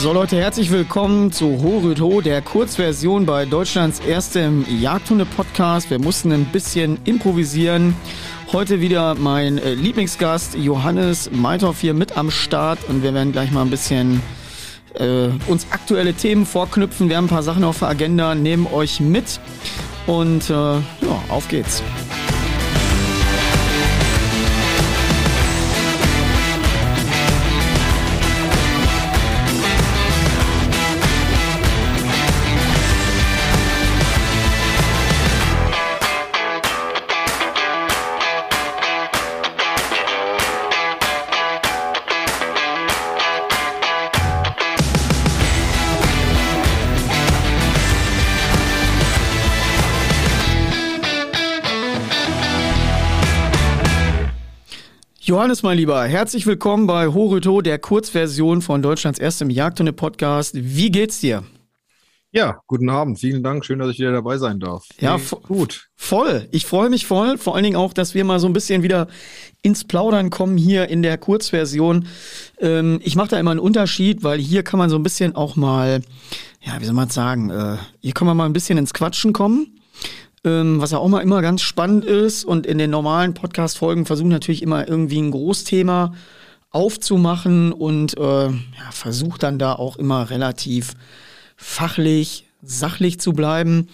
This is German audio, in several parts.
So Leute, herzlich willkommen zu Horüto, der Kurzversion bei Deutschlands erstem Jagdhunde-Podcast. Wir mussten ein bisschen improvisieren. Heute wieder mein äh, Lieblingsgast Johannes Meithoff hier mit am Start und wir werden gleich mal ein bisschen äh, uns aktuelle Themen vorknüpfen. Wir haben ein paar Sachen auf der Agenda, nehmen euch mit und äh, ja, auf geht's. Johannes, mein Lieber, herzlich willkommen bei Horuto, der Kurzversion von Deutschlands erstem Jagdhunde-Podcast. Wie geht's dir? Ja, guten Abend. Vielen Dank. Schön, dass ich wieder dabei sein darf. Ja, gut. Voll. Ich freue mich voll. Vor allen Dingen auch, dass wir mal so ein bisschen wieder ins Plaudern kommen hier in der Kurzversion. Ähm, ich mache da immer einen Unterschied, weil hier kann man so ein bisschen auch mal, ja, wie soll man sagen, äh, hier kann man mal ein bisschen ins Quatschen kommen ähm, was ja auch mal immer ganz spannend ist. Und in den normalen Podcast-Folgen versuchen natürlich immer irgendwie ein Großthema aufzumachen und äh, ja, versucht dann da auch immer relativ fachlich, sachlich zu bleiben.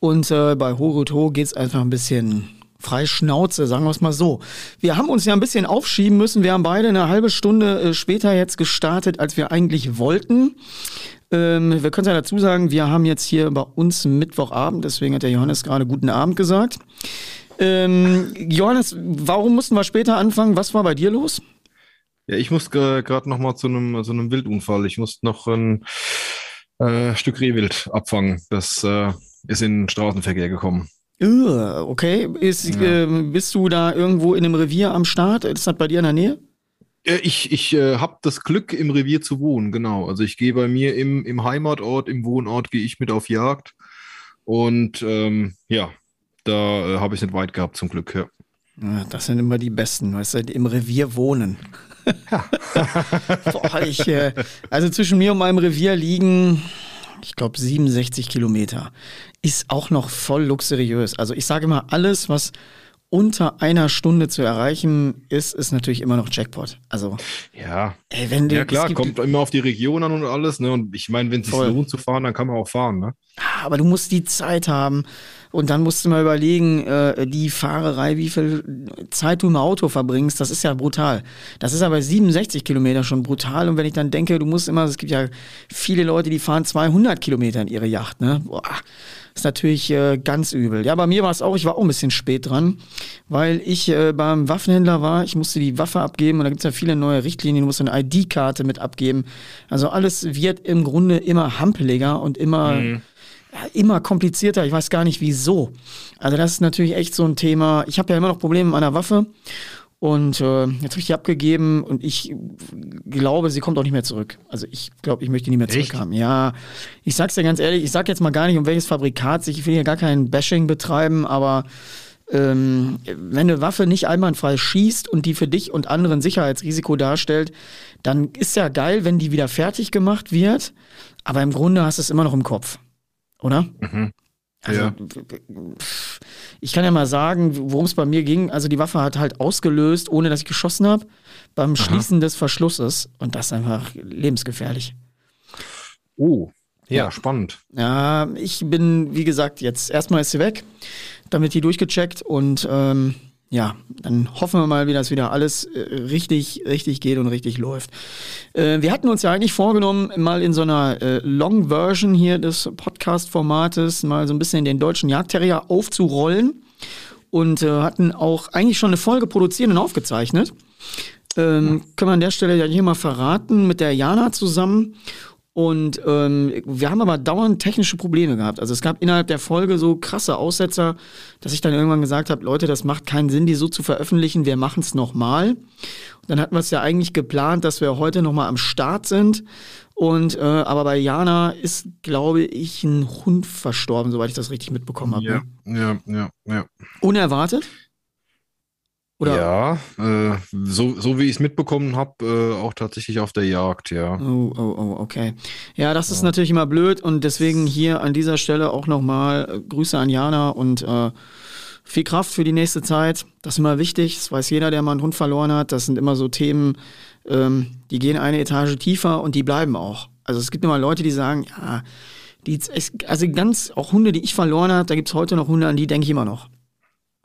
Und äh, bei Horuto geht es einfach ein bisschen frei Schnauze, sagen wir es mal so. Wir haben uns ja ein bisschen aufschieben müssen. Wir haben beide eine halbe Stunde äh, später jetzt gestartet, als wir eigentlich wollten. Ähm, wir können ja dazu sagen, wir haben jetzt hier bei uns Mittwochabend, deswegen hat der Johannes gerade guten Abend gesagt. Ähm, Johannes, warum mussten wir später anfangen? Was war bei dir los? Ja, ich muss gerade noch mal zu einem so einem Wildunfall. Ich musste noch ein äh, Stück Rehwild abfangen. Das äh, ist in den Straßenverkehr gekommen. Okay. Ist, ja. äh, bist du da irgendwo in einem Revier am Start? Ist das bei dir in der Nähe? Äh, ich, ich äh, habe das Glück, im Revier zu wohnen, genau. Also ich gehe bei mir im, im Heimatort, im Wohnort, gehe ich mit auf Jagd. Und ähm, ja, da äh, habe ich es nicht weit gehabt, zum Glück, ja. ja. Das sind immer die Besten, weißt du, im Revier wohnen. Ja. Boah, ich, äh, also zwischen mir und meinem Revier liegen, ich glaube, 67 Kilometer. Ist auch noch voll luxuriös. Also ich sage immer, alles, was unter einer Stunde zu erreichen ist, ist natürlich immer noch Jackpot. Also ja, ey, wenn ja klar, kommt immer auf die Region an und alles. Ne? Und ich meine, wenn es sich lohnt zu fahren, dann kann man auch fahren. Ne? Ah, aber du musst die Zeit haben und dann musst du mal überlegen, äh, die Fahrerei, wie viel Zeit du im Auto verbringst, das ist ja brutal. Das ist aber 67 Kilometer schon brutal. Und wenn ich dann denke, du musst immer, es gibt ja viele Leute, die fahren 200 Kilometer in ihre Yacht. Ne? Boah ist natürlich äh, ganz übel. Ja, bei mir war es auch, ich war auch ein bisschen spät dran, weil ich äh, beim Waffenhändler war. Ich musste die Waffe abgeben und da gibt es ja viele neue Richtlinien. Du musst eine ID-Karte mit abgeben. Also alles wird im Grunde immer hampeliger und immer. Mhm immer komplizierter. Ich weiß gar nicht wieso. Also das ist natürlich echt so ein Thema. Ich habe ja immer noch Probleme mit meiner Waffe und äh, jetzt habe ich die abgegeben und ich glaube, sie kommt auch nicht mehr zurück. Also ich glaube, ich möchte die nicht mehr zurückhaben. Ja, ich sag's dir ganz ehrlich, ich sag jetzt mal gar nicht, um welches Fabrikat sich, ich will hier gar kein Bashing betreiben, aber ähm, wenn eine Waffe nicht einwandfrei schießt und die für dich und anderen Sicherheitsrisiko darstellt, dann ist ja geil, wenn die wieder fertig gemacht wird. Aber im Grunde hast du es immer noch im Kopf. Oder? Mhm. Also, ja. ich kann ja mal sagen, worum es bei mir ging. Also, die Waffe hat halt ausgelöst, ohne dass ich geschossen habe, beim Aha. Schließen des Verschlusses. Und das ist einfach lebensgefährlich. Oh, ja, ja, spannend. Ja, ich bin, wie gesagt, jetzt erstmal ist sie weg, damit die durchgecheckt und ähm, ja, dann hoffen wir mal, wie das wieder alles äh, richtig, richtig geht und richtig läuft. Äh, wir hatten uns ja eigentlich vorgenommen, mal in so einer äh, Long Version hier des Podcast-Formates mal so ein bisschen den deutschen Jagdterrier aufzurollen und äh, hatten auch eigentlich schon eine Folge produziert und aufgezeichnet. Ähm, können wir an der Stelle ja hier mal verraten, mit der Jana zusammen. Und ähm, wir haben aber dauernd technische Probleme gehabt. Also es gab innerhalb der Folge so krasse Aussetzer, dass ich dann irgendwann gesagt habe, Leute, das macht keinen Sinn, die so zu veröffentlichen. Wir machen es nochmal. Und dann hatten wir es ja eigentlich geplant, dass wir heute nochmal am Start sind. Und äh, aber bei Jana ist, glaube ich, ein Hund verstorben, soweit ich das richtig mitbekommen habe. Ja, ne? ja, ja, ja. Unerwartet? Oder? Ja, äh, so, so wie ich es mitbekommen habe, äh, auch tatsächlich auf der Jagd, ja. Oh, oh, oh, okay. Ja, das ist natürlich immer blöd und deswegen hier an dieser Stelle auch nochmal äh, Grüße an Jana und äh, viel Kraft für die nächste Zeit. Das ist immer wichtig. Das weiß jeder, der mal einen Hund verloren hat. Das sind immer so Themen, ähm, die gehen eine Etage tiefer und die bleiben auch. Also es gibt immer Leute, die sagen, ja, die, also ganz, auch Hunde, die ich verloren habe, da gibt es heute noch Hunde, an die denke ich immer noch.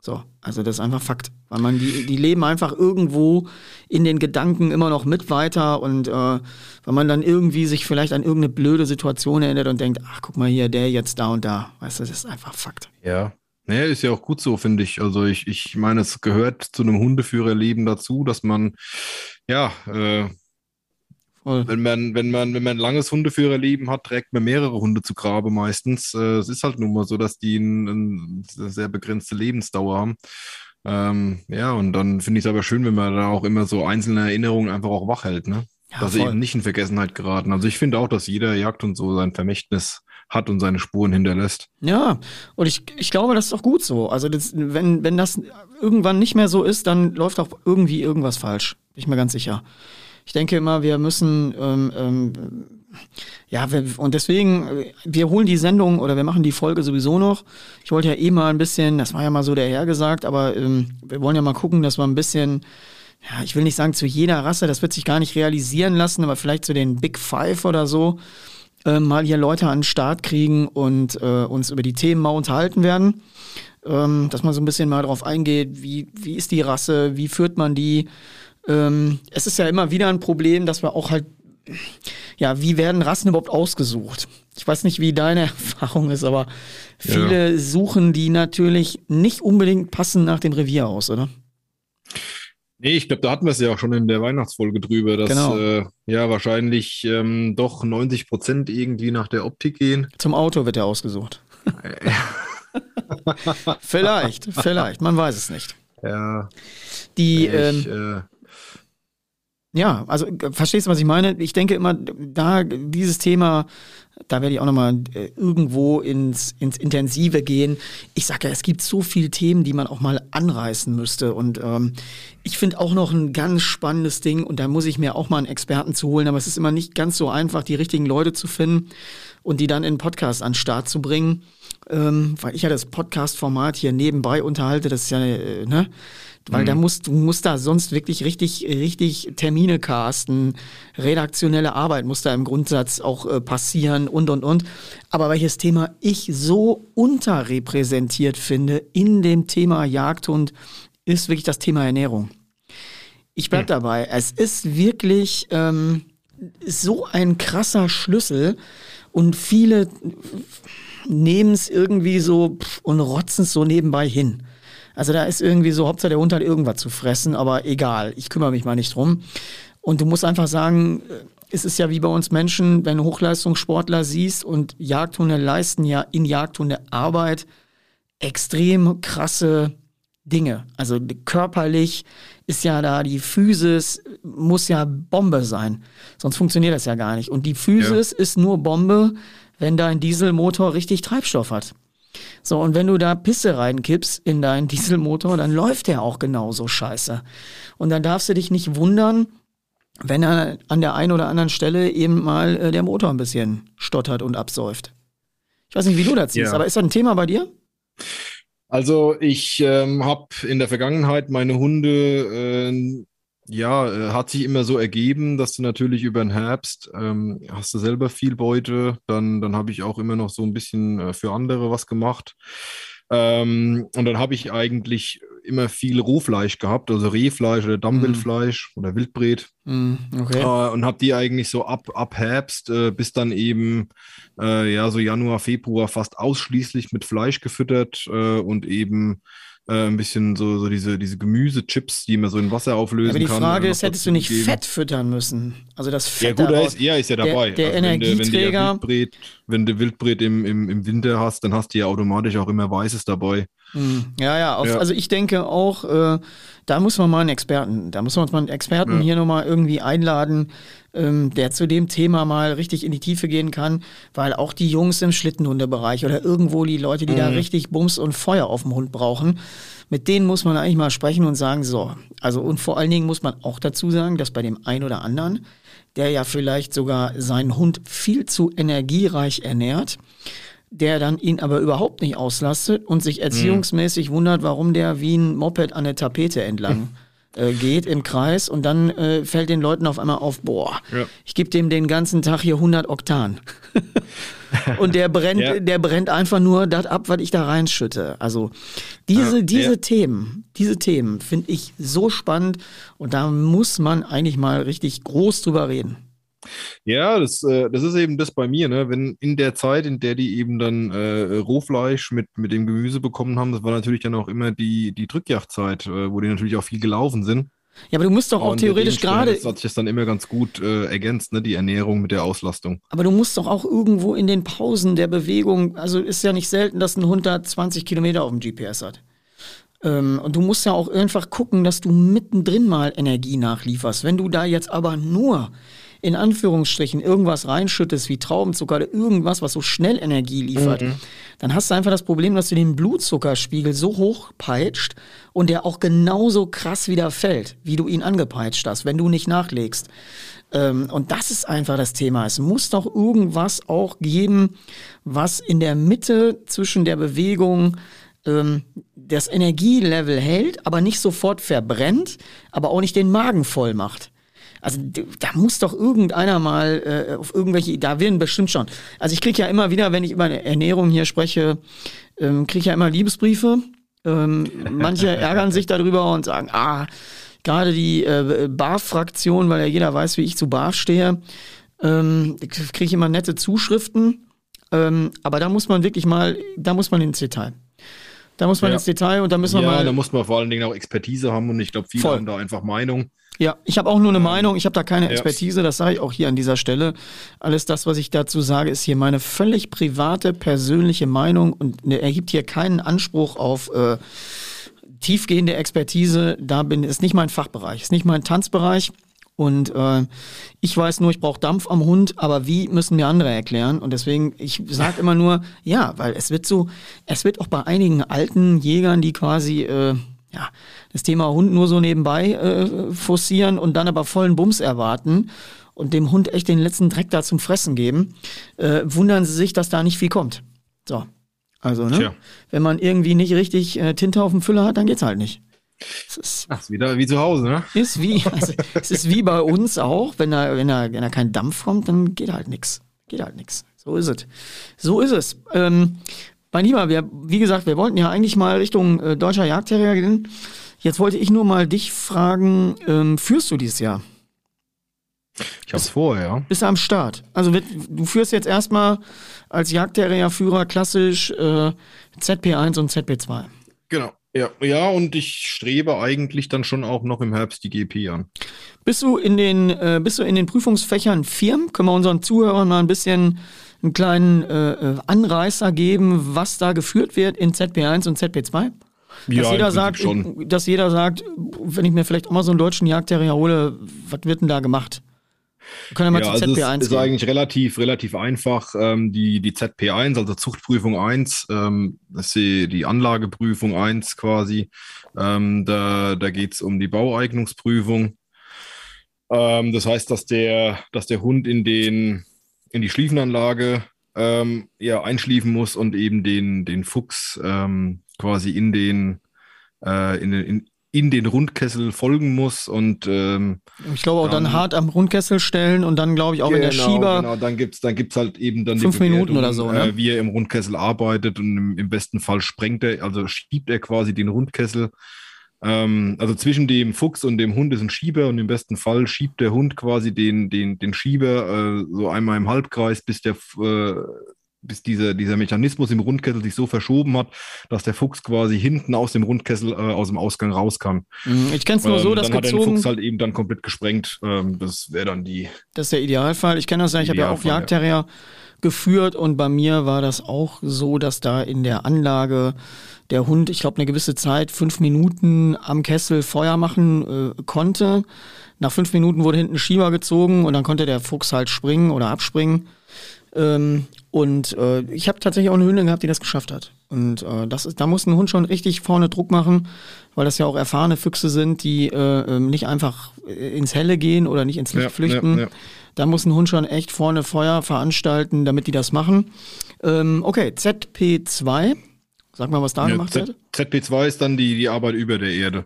So, also das ist einfach Fakt. Weil man, die, die leben einfach irgendwo in den Gedanken immer noch mit weiter und äh, wenn man dann irgendwie sich vielleicht an irgendeine blöde Situation erinnert und denkt, ach guck mal hier, der jetzt da und da. Weißt du, das ist einfach Fakt. Ja. Naja, ist ja auch gut so, finde ich. Also ich, ich meine, es gehört zu einem Hundeführerleben dazu, dass man ja äh, Voll. Wenn man, wenn man, wenn man ein langes Hundeführerleben hat, trägt man mehrere Hunde zu Grabe meistens. Äh, es ist halt nun mal so, dass die ein, ein sehr begrenzte Lebensdauer haben. Ähm, ja, und dann finde ich es aber schön, wenn man da auch immer so einzelne Erinnerungen einfach auch wach hält, ne? Ja, dass sie eben nicht in Vergessenheit geraten. Also ich finde auch, dass jeder Jagd und so sein Vermächtnis hat und seine Spuren hinterlässt. Ja, und ich, ich glaube, das ist auch gut so. Also das, wenn, wenn das irgendwann nicht mehr so ist, dann läuft auch irgendwie irgendwas falsch. Bin ich mir ganz sicher ich denke immer, wir müssen, ähm, ähm, ja, wir, und deswegen, wir holen die Sendung oder wir machen die Folge sowieso noch. Ich wollte ja eh mal ein bisschen, das war ja mal so der Herr gesagt, aber ähm, wir wollen ja mal gucken, dass wir ein bisschen, ja, ich will nicht sagen zu jeder Rasse, das wird sich gar nicht realisieren lassen, aber vielleicht zu den Big Five oder so, äh, mal hier Leute an den Start kriegen und äh, uns über die Themen mal unterhalten werden. Ähm, dass man so ein bisschen mal drauf eingeht, wie, wie ist die Rasse, wie führt man die, ähm, es ist ja immer wieder ein Problem, dass wir auch halt, ja, wie werden Rassen überhaupt ausgesucht? Ich weiß nicht, wie deine Erfahrung ist, aber viele ja. suchen die natürlich nicht unbedingt passend nach dem Revier aus, oder? Nee, ich glaube, da hatten wir es ja auch schon in der Weihnachtsfolge drüber, dass genau. äh, ja wahrscheinlich ähm, doch 90 Prozent irgendwie nach der Optik gehen. Zum Auto wird er ausgesucht. vielleicht, vielleicht, man weiß es nicht. Ja. Die, ich, ähm, äh, ja, also verstehst du, was ich meine? Ich denke immer, da dieses Thema, da werde ich auch nochmal äh, irgendwo ins, ins Intensive gehen. Ich sage ja, es gibt so viele Themen, die man auch mal anreißen müsste. Und ähm, ich finde auch noch ein ganz spannendes Ding, und da muss ich mir auch mal einen Experten zu holen, aber es ist immer nicht ganz so einfach, die richtigen Leute zu finden und die dann in einen Podcast an den Start zu bringen. Ähm, weil ich ja das Podcast-Format hier nebenbei unterhalte, das ist ja, äh, ne? Weil mhm. da musst du musst da sonst wirklich richtig, richtig Termine casten, redaktionelle Arbeit muss da im Grundsatz auch äh, passieren und und und. Aber welches Thema ich so unterrepräsentiert finde in dem Thema Jagdhund, ist wirklich das Thema Ernährung. Ich bleib mhm. dabei. Es ist wirklich ähm, so ein krasser Schlüssel und viele nehmen es irgendwie so und rotzen es so nebenbei hin. Also da ist irgendwie so, Hauptsache der Hund hat irgendwas zu fressen, aber egal, ich kümmere mich mal nicht drum. Und du musst einfach sagen, äh, es ist ja wie bei uns Menschen, wenn du Hochleistungssportler siehst und Jagdhunde leisten ja in Jagdhunde Arbeit extrem krasse Dinge. Also körperlich ist ja da die Physis muss ja Bombe sein. Sonst funktioniert das ja gar nicht. Und die Physis ja. ist nur Bombe, wenn dein Dieselmotor richtig Treibstoff hat. So, und wenn du da Pisse reinkippst in deinen Dieselmotor, dann läuft der auch genauso scheiße. Und dann darfst du dich nicht wundern, wenn er an der einen oder anderen Stelle eben mal äh, der Motor ein bisschen stottert und absäuft. Ich weiß nicht, wie du das siehst, ja. aber ist das ein Thema bei dir? Also ich ähm, habe in der Vergangenheit meine Hunde äh, ja, äh, hat sich immer so ergeben, dass du natürlich über den Herbst ähm, hast du selber viel Beute, dann, dann habe ich auch immer noch so ein bisschen äh, für andere was gemacht. Ähm, und dann habe ich eigentlich immer viel Rohfleisch gehabt, also Rehfleisch oder Dammwildfleisch mm. oder Wildbret. Mm, okay. äh, und habe die eigentlich so ab, ab Herbst äh, bis dann eben äh, ja so Januar, Februar fast ausschließlich mit Fleisch gefüttert äh, und eben äh, ein bisschen so, so diese, diese Gemüsechips, die man so in Wasser auflösen kann. Aber die Frage ist, hättest du nicht geben. Fett füttern müssen? Also das Fett Ja gut, ist, ja, ist ja dabei. Der, der also Energieträger. Wenn du, wenn du Wildbret, wenn du Wildbret im, im, im Winter hast, dann hast du ja automatisch auch immer Weißes dabei. Hm. Ja, ja, auf, ja, also ich denke auch, äh, da muss man mal einen Experten, da muss man mal einen Experten ja. hier nochmal irgendwie einladen, ähm, der zu dem Thema mal richtig in die Tiefe gehen kann, weil auch die Jungs im Schlittenhundebereich oder irgendwo die Leute, die mhm. da richtig Bums und Feuer auf dem Hund brauchen, mit denen muss man eigentlich mal sprechen und sagen, so, also und vor allen Dingen muss man auch dazu sagen, dass bei dem einen oder anderen, der ja vielleicht sogar seinen Hund viel zu energiereich ernährt, der dann ihn aber überhaupt nicht auslastet und sich erziehungsmäßig mhm. wundert, warum der wie ein Moped an der Tapete entlang äh, geht im Kreis und dann äh, fällt den Leuten auf einmal auf, boah, ja. ich gebe dem den ganzen Tag hier 100 Oktan. und der brennt, ja. der brennt einfach nur das ab, was ich da reinschütte. Also diese, ja. diese Themen, diese Themen finde ich so spannend und da muss man eigentlich mal richtig groß drüber reden. Ja, das, äh, das ist eben das bei mir, ne? Wenn in der Zeit, in der die eben dann äh, Rohfleisch mit, mit dem Gemüse bekommen haben, das war natürlich dann auch immer die, die Drückjagdzeit, äh, wo die natürlich auch viel gelaufen sind. Ja, aber du musst doch auch Und theoretisch gerade. Das hat sich das dann immer ganz gut äh, ergänzt, ne? Die Ernährung mit der Auslastung. Aber du musst doch auch irgendwo in den Pausen der Bewegung, also ist ja nicht selten, dass ein Hund da 20 Kilometer auf dem GPS hat. Ähm, und du musst ja auch einfach gucken, dass du mittendrin mal Energie nachlieferst. Wenn du da jetzt aber nur in Anführungsstrichen irgendwas reinschüttest wie Traubenzucker oder irgendwas, was so schnell Energie liefert, mhm. dann hast du einfach das Problem, dass du den Blutzuckerspiegel so hoch peitscht und der auch genauso krass wieder fällt, wie du ihn angepeitscht hast, wenn du nicht nachlegst. Ähm, und das ist einfach das Thema. Es muss doch irgendwas auch geben, was in der Mitte zwischen der Bewegung ähm, das Energielevel hält, aber nicht sofort verbrennt, aber auch nicht den Magen voll macht. Also da muss doch irgendeiner mal äh, auf irgendwelche, da werden bestimmt schon. Also ich kriege ja immer wieder, wenn ich über Ernährung hier spreche, ähm, kriege ich ja immer Liebesbriefe. Ähm, manche ärgern sich darüber und sagen, ah, gerade die äh, BAF-Fraktion, weil ja jeder weiß, wie ich zu BAF stehe, ähm, kriege ich immer nette Zuschriften. Ähm, aber da muss man wirklich mal, da muss man ins Detail. Da muss man ja. ins Detail und da müssen wir ja, mal. Ja, da muss man vor allen Dingen auch Expertise haben und ich glaube, viele Voll. haben da einfach Meinung. Ja, ich habe auch nur eine ähm, Meinung, ich habe da keine Expertise, das sage ich auch hier an dieser Stelle. Alles das, was ich dazu sage, ist hier meine völlig private, persönliche Meinung und ne, ergibt hier keinen Anspruch auf äh, tiefgehende Expertise. Da bin ist nicht mein Fachbereich, ist nicht mein Tanzbereich. Und äh, ich weiß nur, ich brauche Dampf am Hund, aber wie müssen mir andere erklären? Und deswegen, ich sage immer nur, ja, weil es wird so, es wird auch bei einigen alten Jägern, die quasi äh, ja, das Thema Hund nur so nebenbei äh, forcieren und dann aber vollen Bums erwarten und dem Hund echt den letzten Dreck da zum Fressen geben, äh, wundern sie sich, dass da nicht viel kommt. So. Also, ne? Tja. Wenn man irgendwie nicht richtig äh, Tinte auf dem Füller hat, dann geht's halt nicht. Es ist, Ach, ist wieder wie zu Hause, ne? Ist wie, also, es ist wie bei uns auch, wenn da, wenn da, wenn da kein Dampf kommt, dann geht halt nix. Geht halt nix. So ist es. So ist es. Ähm, mein Lieber, wir, wie gesagt, wir wollten ja eigentlich mal Richtung äh, deutscher Jagdterrier gehen. Jetzt wollte ich nur mal dich fragen, ähm, führst du dieses Jahr? Ich hab's vor, ja. Bist du am Start? Also du führst jetzt erstmal als Jagdterrierführer klassisch äh, ZP1 und ZP2. Genau. Ja, ja, und ich strebe eigentlich dann schon auch noch im Herbst die GP an. Bist du in den, äh, bist du in den Prüfungsfächern Firmen? Können wir unseren Zuhörern mal ein bisschen einen kleinen äh, äh, Anreißer geben, was da geführt wird in ZP1 und ZP2? Dass, ja, jeder sagt, schon. dass jeder sagt, wenn ich mir vielleicht auch mal so einen deutschen Jagdterrier hole, was wird denn da gemacht? Wir können ja mal ja, zu ZP1 also ist, ist eigentlich relativ, relativ einfach. Ähm, die, die ZP1, also Zuchtprüfung 1, ähm, das ist die, die Anlageprüfung 1 quasi. Ähm, da da geht es um die Baueignungsprüfung. Ähm, das heißt, dass der, dass der Hund in den in die Schliefenanlage ähm, ja, einschliefen muss und eben den, den Fuchs ähm, quasi in den, äh, in, in, in den Rundkessel folgen muss und ähm, ich glaube auch dann, dann, hart am Rundkessel stellen und dann glaube ich auch genau, in der genau, Schieber. Genau, dann gibt es dann gibt's halt eben dann fünf Minuten oder so, ne? äh, wie er im Rundkessel arbeitet und im, im, besten Fall sprengt er, also schiebt er quasi den Rundkessel ähm, also zwischen dem Fuchs und dem Hund ist ein Schieber und im besten Fall schiebt der Hund quasi den, den, den Schieber äh, so einmal im Halbkreis, bis der, äh, bis dieser, dieser Mechanismus im Rundkessel sich so verschoben hat, dass der Fuchs quasi hinten aus dem Rundkessel äh, aus dem Ausgang raus kann. Mhm, ich kenne es nur ähm, so, dass dann gezogen... hat der Fuchs halt eben dann komplett gesprengt. Ähm, das wäre dann die... Das ist der Idealfall. Ich kenne das ja, ich habe ja auch Jagdterrier ja. geführt und bei mir war das auch so, dass da in der Anlage der Hund, ich glaube, eine gewisse Zeit, fünf Minuten am Kessel Feuer machen äh, konnte. Nach fünf Minuten wurde hinten Schieber gezogen und dann konnte der Fuchs halt springen oder abspringen. Ähm, und äh, ich habe tatsächlich auch eine Hündin gehabt, die das geschafft hat. Und äh, das ist, da muss ein Hund schon richtig vorne Druck machen, weil das ja auch erfahrene Füchse sind, die äh, ähm, nicht einfach ins Helle gehen oder nicht ins Licht ja, flüchten. Ja, ja. Da muss ein Hund schon echt vorne Feuer veranstalten, damit die das machen. Ähm, okay, ZP2. Sag mal, was da gemacht wird. ZP2 ist dann die, die Arbeit über der Erde.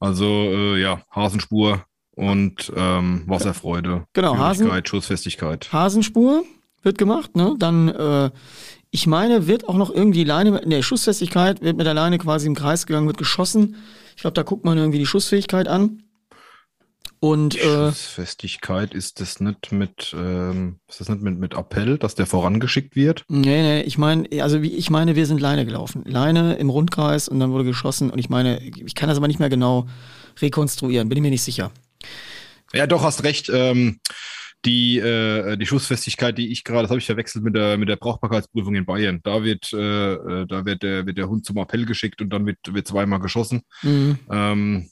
Also äh, ja, Hasenspur und ähm, Wasserfreude. Genau, Hasen, Schussfestigkeit. Hasenspur, wird gemacht, ne? Dann, äh, ich meine, wird auch noch irgendwie Leine, in der Schussfestigkeit wird mit der Leine quasi im Kreis gegangen, wird geschossen. Ich glaube, da guckt man irgendwie die Schussfähigkeit an. Und äh, Schussfestigkeit ist das nicht mit, ähm, ist das nicht mit, mit Appell, dass der vorangeschickt wird? Nee, nee, ich meine, also wie ich meine, wir sind Leine gelaufen. Leine im Rundkreis und dann wurde geschossen und ich meine, ich kann das aber nicht mehr genau rekonstruieren, bin ich mir nicht sicher. Ja, doch, hast recht. Ähm, die, äh, die Schussfestigkeit, die ich gerade, das habe ich verwechselt mit der, mit der Brauchbarkeitsprüfung in Bayern. Da wird, äh, äh, da wird der, wird der Hund zum Appell geschickt und dann wird, wird zweimal geschossen. Mhm. Ähm,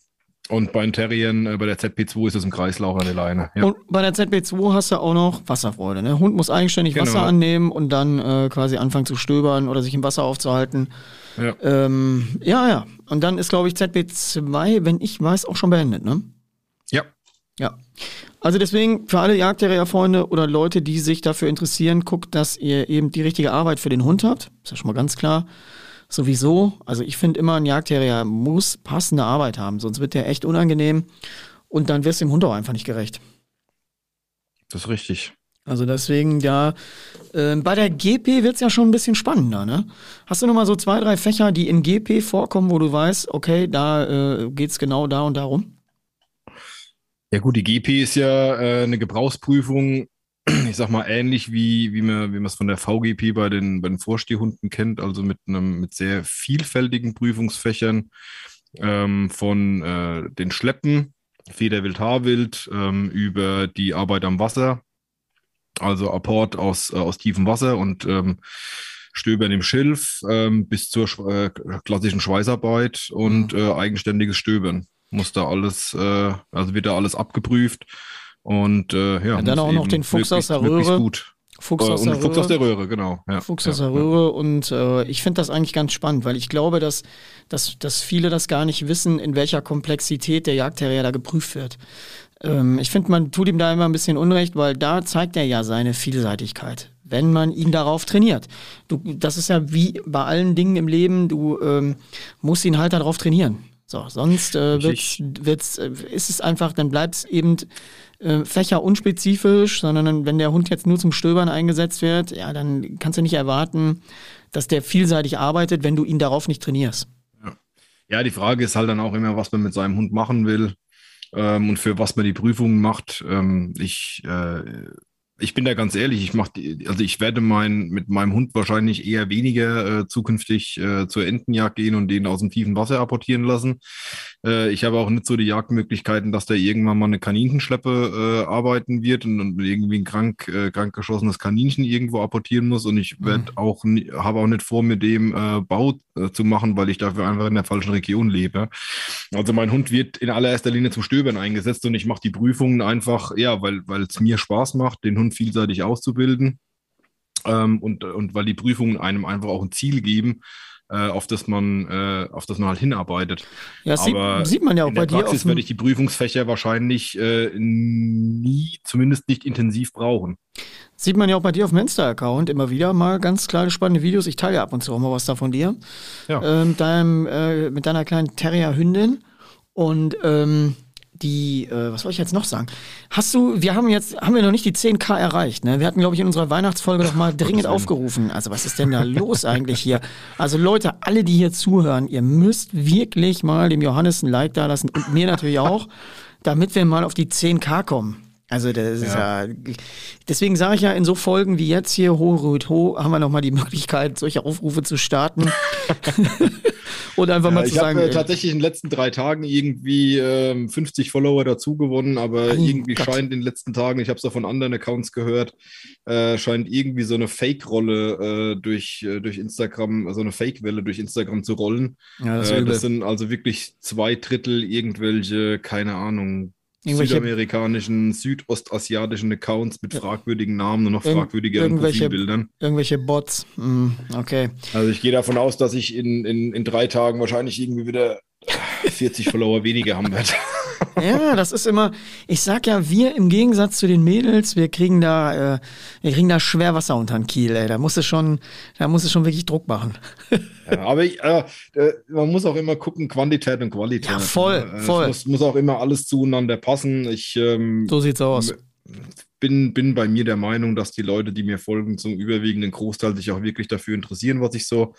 und bei den Terriern, äh, bei der ZP2 ist es im Kreislauf eine Leine. Ja. Und bei der ZP2 hast du auch noch Wasserfreude. Ne? Hund muss eigenständig genau. Wasser annehmen und dann äh, quasi anfangen zu stöbern oder sich im Wasser aufzuhalten. Ja, ähm, ja, ja. Und dann ist, glaube ich, ZP2, wenn ich weiß, auch schon beendet, ne? Ja. Ja. Also deswegen für alle Jagdterrier-Freunde oder Leute, die sich dafür interessieren, guckt, dass ihr eben die richtige Arbeit für den Hund habt. Ist ja schon mal ganz klar. Sowieso, also ich finde immer, ein Jagdterrier muss passende Arbeit haben, sonst wird der echt unangenehm und dann wirst du dem Hund auch einfach nicht gerecht. Das ist richtig. Also deswegen, ja, äh, bei der GP wird es ja schon ein bisschen spannender, ne? Hast du nochmal so zwei, drei Fächer, die in GP vorkommen, wo du weißt, okay, da äh, geht es genau da und darum? Ja gut, die GP ist ja äh, eine Gebrauchsprüfung, ich sag mal ähnlich wie, wie man wie es von der VGP bei den, bei den Vorstehhunden kennt, also mit einem mit sehr vielfältigen Prüfungsfächern ähm, von äh, den Schleppen, Federwild, Haarwild, ähm, über die Arbeit am Wasser, also Apport aus, äh, aus tiefem Wasser und ähm, Stöbern im Schilf ähm, bis zur äh, klassischen Schweißarbeit und mhm. äh, eigenständiges Stöbern muss da alles, äh, also wird da alles abgeprüft. Und äh, ja, und dann auch noch den Fuchs aus der Röhre. Gut. Fuchs, aus, der Fuchs aus der Röhre, genau. Ja, Fuchs ja, aus der Röhre. Und äh, ich finde das eigentlich ganz spannend, weil ich glaube, dass, dass, dass viele das gar nicht wissen, in welcher Komplexität der Jagdterrier da geprüft wird. Ähm, ich finde, man tut ihm da immer ein bisschen Unrecht, weil da zeigt er ja seine Vielseitigkeit wenn man ihn darauf trainiert. Du, das ist ja wie bei allen Dingen im Leben, du ähm, musst ihn halt darauf trainieren. So, sonst äh, wird's, wird's, äh, ist es einfach, dann bleibt es eben äh, fächerunspezifisch, sondern wenn der Hund jetzt nur zum Stöbern eingesetzt wird, ja, dann kannst du nicht erwarten, dass der vielseitig arbeitet, wenn du ihn darauf nicht trainierst. Ja, ja die Frage ist halt dann auch immer, was man mit seinem Hund machen will ähm, und für was man die Prüfungen macht. Ähm, ich äh, ich bin da ganz ehrlich, ich mach, also ich werde mein, mit meinem Hund wahrscheinlich eher weniger äh, zukünftig äh, zur Entenjagd gehen und den aus dem tiefen Wasser apportieren lassen. Äh, ich habe auch nicht so die Jagdmöglichkeiten, dass da irgendwann mal eine Kaninchenschleppe äh, arbeiten wird und, und irgendwie ein krank, äh, krank geschossenes Kaninchen irgendwo apportieren muss. Und ich werde mhm. auch, habe auch nicht vor, mit dem äh, Bau äh, zu machen, weil ich dafür einfach in der falschen Region lebe. Also mein Hund wird in allererster Linie zum Stöbern eingesetzt und ich mache die Prüfungen einfach, ja, weil es mir Spaß macht, den Hund vielseitig auszubilden ähm, und, und weil die Prüfungen einem einfach auch ein Ziel geben, auf das man äh, auf das man halt hinarbeitet. Ja, Aber sieht, man ja auch in bei der Praxis dir. werde ich die Prüfungsfächer wahrscheinlich äh, nie, zumindest nicht intensiv brauchen. Sieht man ja auch bei dir auf dem Insta-Account immer wieder mal ganz kleine spannende Videos. Ich teile ja ab und zu auch mal was da von dir. Ja. Ähm, deinem, äh, mit deiner kleinen Terrier-Hündin. Und ähm, die, äh, was wollte ich jetzt noch sagen? Hast du, wir haben jetzt, haben wir noch nicht die 10k erreicht, ne? Wir hatten, glaube ich, in unserer Weihnachtsfolge doch mal dringend aufgerufen. Also was ist denn da los eigentlich hier? Also Leute, alle, die hier zuhören, ihr müsst wirklich mal dem Johannes ein Like da lassen und mir natürlich auch, damit wir mal auf die 10k kommen. Also das ist ja, deswegen sage ich ja in so Folgen wie jetzt hier, Ho, Rüt, Ho, haben wir nochmal die Möglichkeit, solche Aufrufe zu starten. Und einfach Ja, mal zu ich sagen, habe ey, äh, tatsächlich in den letzten drei Tagen irgendwie ähm, 50 Follower dazu gewonnen, aber Oh irgendwie Gott. scheint in den letzten Tagen, ich habe es auch von anderen Accounts gehört, äh, scheint irgendwie so eine Fake-Rolle äh, durch, äh, durch Instagram, so eine Fake-Welle durch Instagram zu rollen. ja, das äh, das sind also wirklich zwei Drittel irgendwelche, keine Ahnung, südamerikanischen, südostasiatischen Accounts mit fragwürdigen Namen und noch fragwürdigeren irgendwelche- Profilbildern. Irgendwelche Bots. Hm, okay. Also ich gehe davon aus, dass ich in, in, in drei Tagen wahrscheinlich irgendwie wieder 40 Follower weniger haben werde. Ja, das ist immer, ich sag ja, wir im Gegensatz zu den Mädels, wir kriegen da, äh, wir kriegen da schwer Wasser unter den Kiel, ey. Da muss es schon, da muss es schon wirklich Druck machen. Ja, aber ich, äh, äh, man muss auch immer gucken, Quantität und Qualität. Ja, voll, Äh, es voll. Muss, muss auch immer alles zueinander passen. Ich ähm, So sieht's aus. bin, bin bei mir der Meinung, dass die Leute, die mir folgen, zum überwiegenden Großteil sich auch wirklich dafür interessieren, was ich so,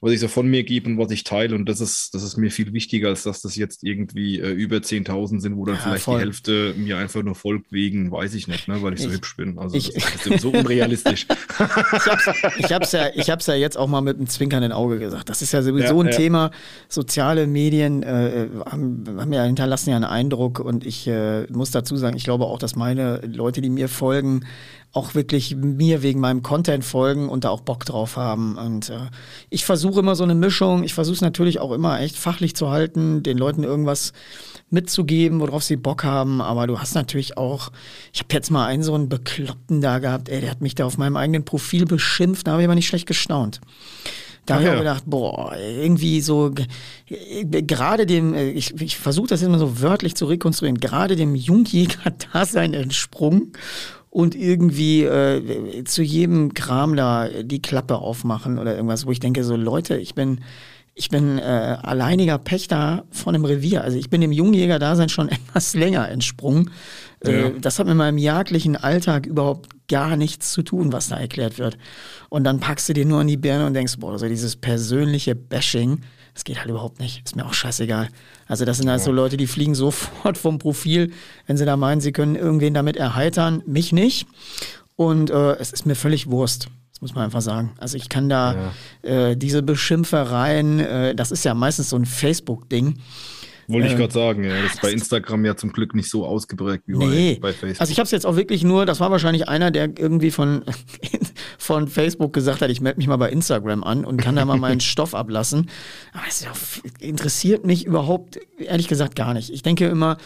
was ich so von mir gebe und was ich teile. Und das ist, das ist mir viel wichtiger, als dass das jetzt irgendwie äh, über 10.000 sind, wo dann Ja, vielleicht voll. die Hälfte mir einfach nur folgt wegen, weiß ich nicht, ne, weil ich so Ich- hübsch bin. Also ich- das ist so unrealistisch. Ich hab's, ich hab's ja, ich hab's ja jetzt auch mal mit einem zwinkernden Auge gesagt. Das ist ja sowieso Ja, ein ja. Thema. Soziale Medien äh, haben, haben ja hinterlassen ja einen Eindruck und ich äh, muss dazu sagen, ich glaube auch, dass meine Leute, die mir folgen, auch wirklich mir wegen meinem Content folgen und da auch Bock drauf haben. Und äh, ich versuche immer so eine Mischung. Ich versuche es natürlich auch immer echt fachlich zu halten, den Leuten irgendwas mitzugeben, worauf sie Bock haben. Aber du hast natürlich auch, ich habe jetzt mal einen so einen Bekloppten da gehabt, ey, der hat mich da auf meinem eigenen Profil beschimpft, da habe ich aber nicht schlecht gestaunt. Da habe ich auch gedacht, boah, irgendwie so, äh, gerade dem, äh, ich, ich versuche das immer so wörtlich zu rekonstruieren, gerade dem Jungjäger-Dasein entsprungen und irgendwie äh, zu jedem Kram da die Klappe aufmachen oder irgendwas, wo ich denke, so Leute, ich bin, ich bin äh, alleiniger Pächter von einem Revier. Also ich bin dem Jungjäger-Dasein schon etwas länger entsprungen. Ja. Äh, das hat mit meinem jagdlichen Alltag überhaupt gar nichts zu tun, was da erklärt wird. Und dann packst du dir nur an die Birne und denkst, boah, so dieses persönliche Bashing, das geht halt überhaupt nicht. Ist mir auch scheißegal. Also das sind halt so Leute, die fliegen sofort vom Profil, wenn sie da meinen, sie können irgendwen damit erheitern. Mich nicht. Und äh, es ist mir völlig Wurst. Das muss man einfach sagen. Also ich kann da äh, diese Beschimpfereien, äh, das ist ja meistens so ein Facebook-Ding. Wollte ich Äh, gerade sagen, ja. Das ist bei Instagram ja zum Glück nicht so ausgeprägt wie Nee, bei, Facebook. also ich habe es jetzt auch wirklich nur, das war wahrscheinlich einer, der irgendwie von, von Facebook gesagt hat, ich melde mich mal bei Instagram an und kann da mal meinen Stoff ablassen. Aber es interessiert mich überhaupt, ehrlich gesagt, gar nicht. Ich denke immer,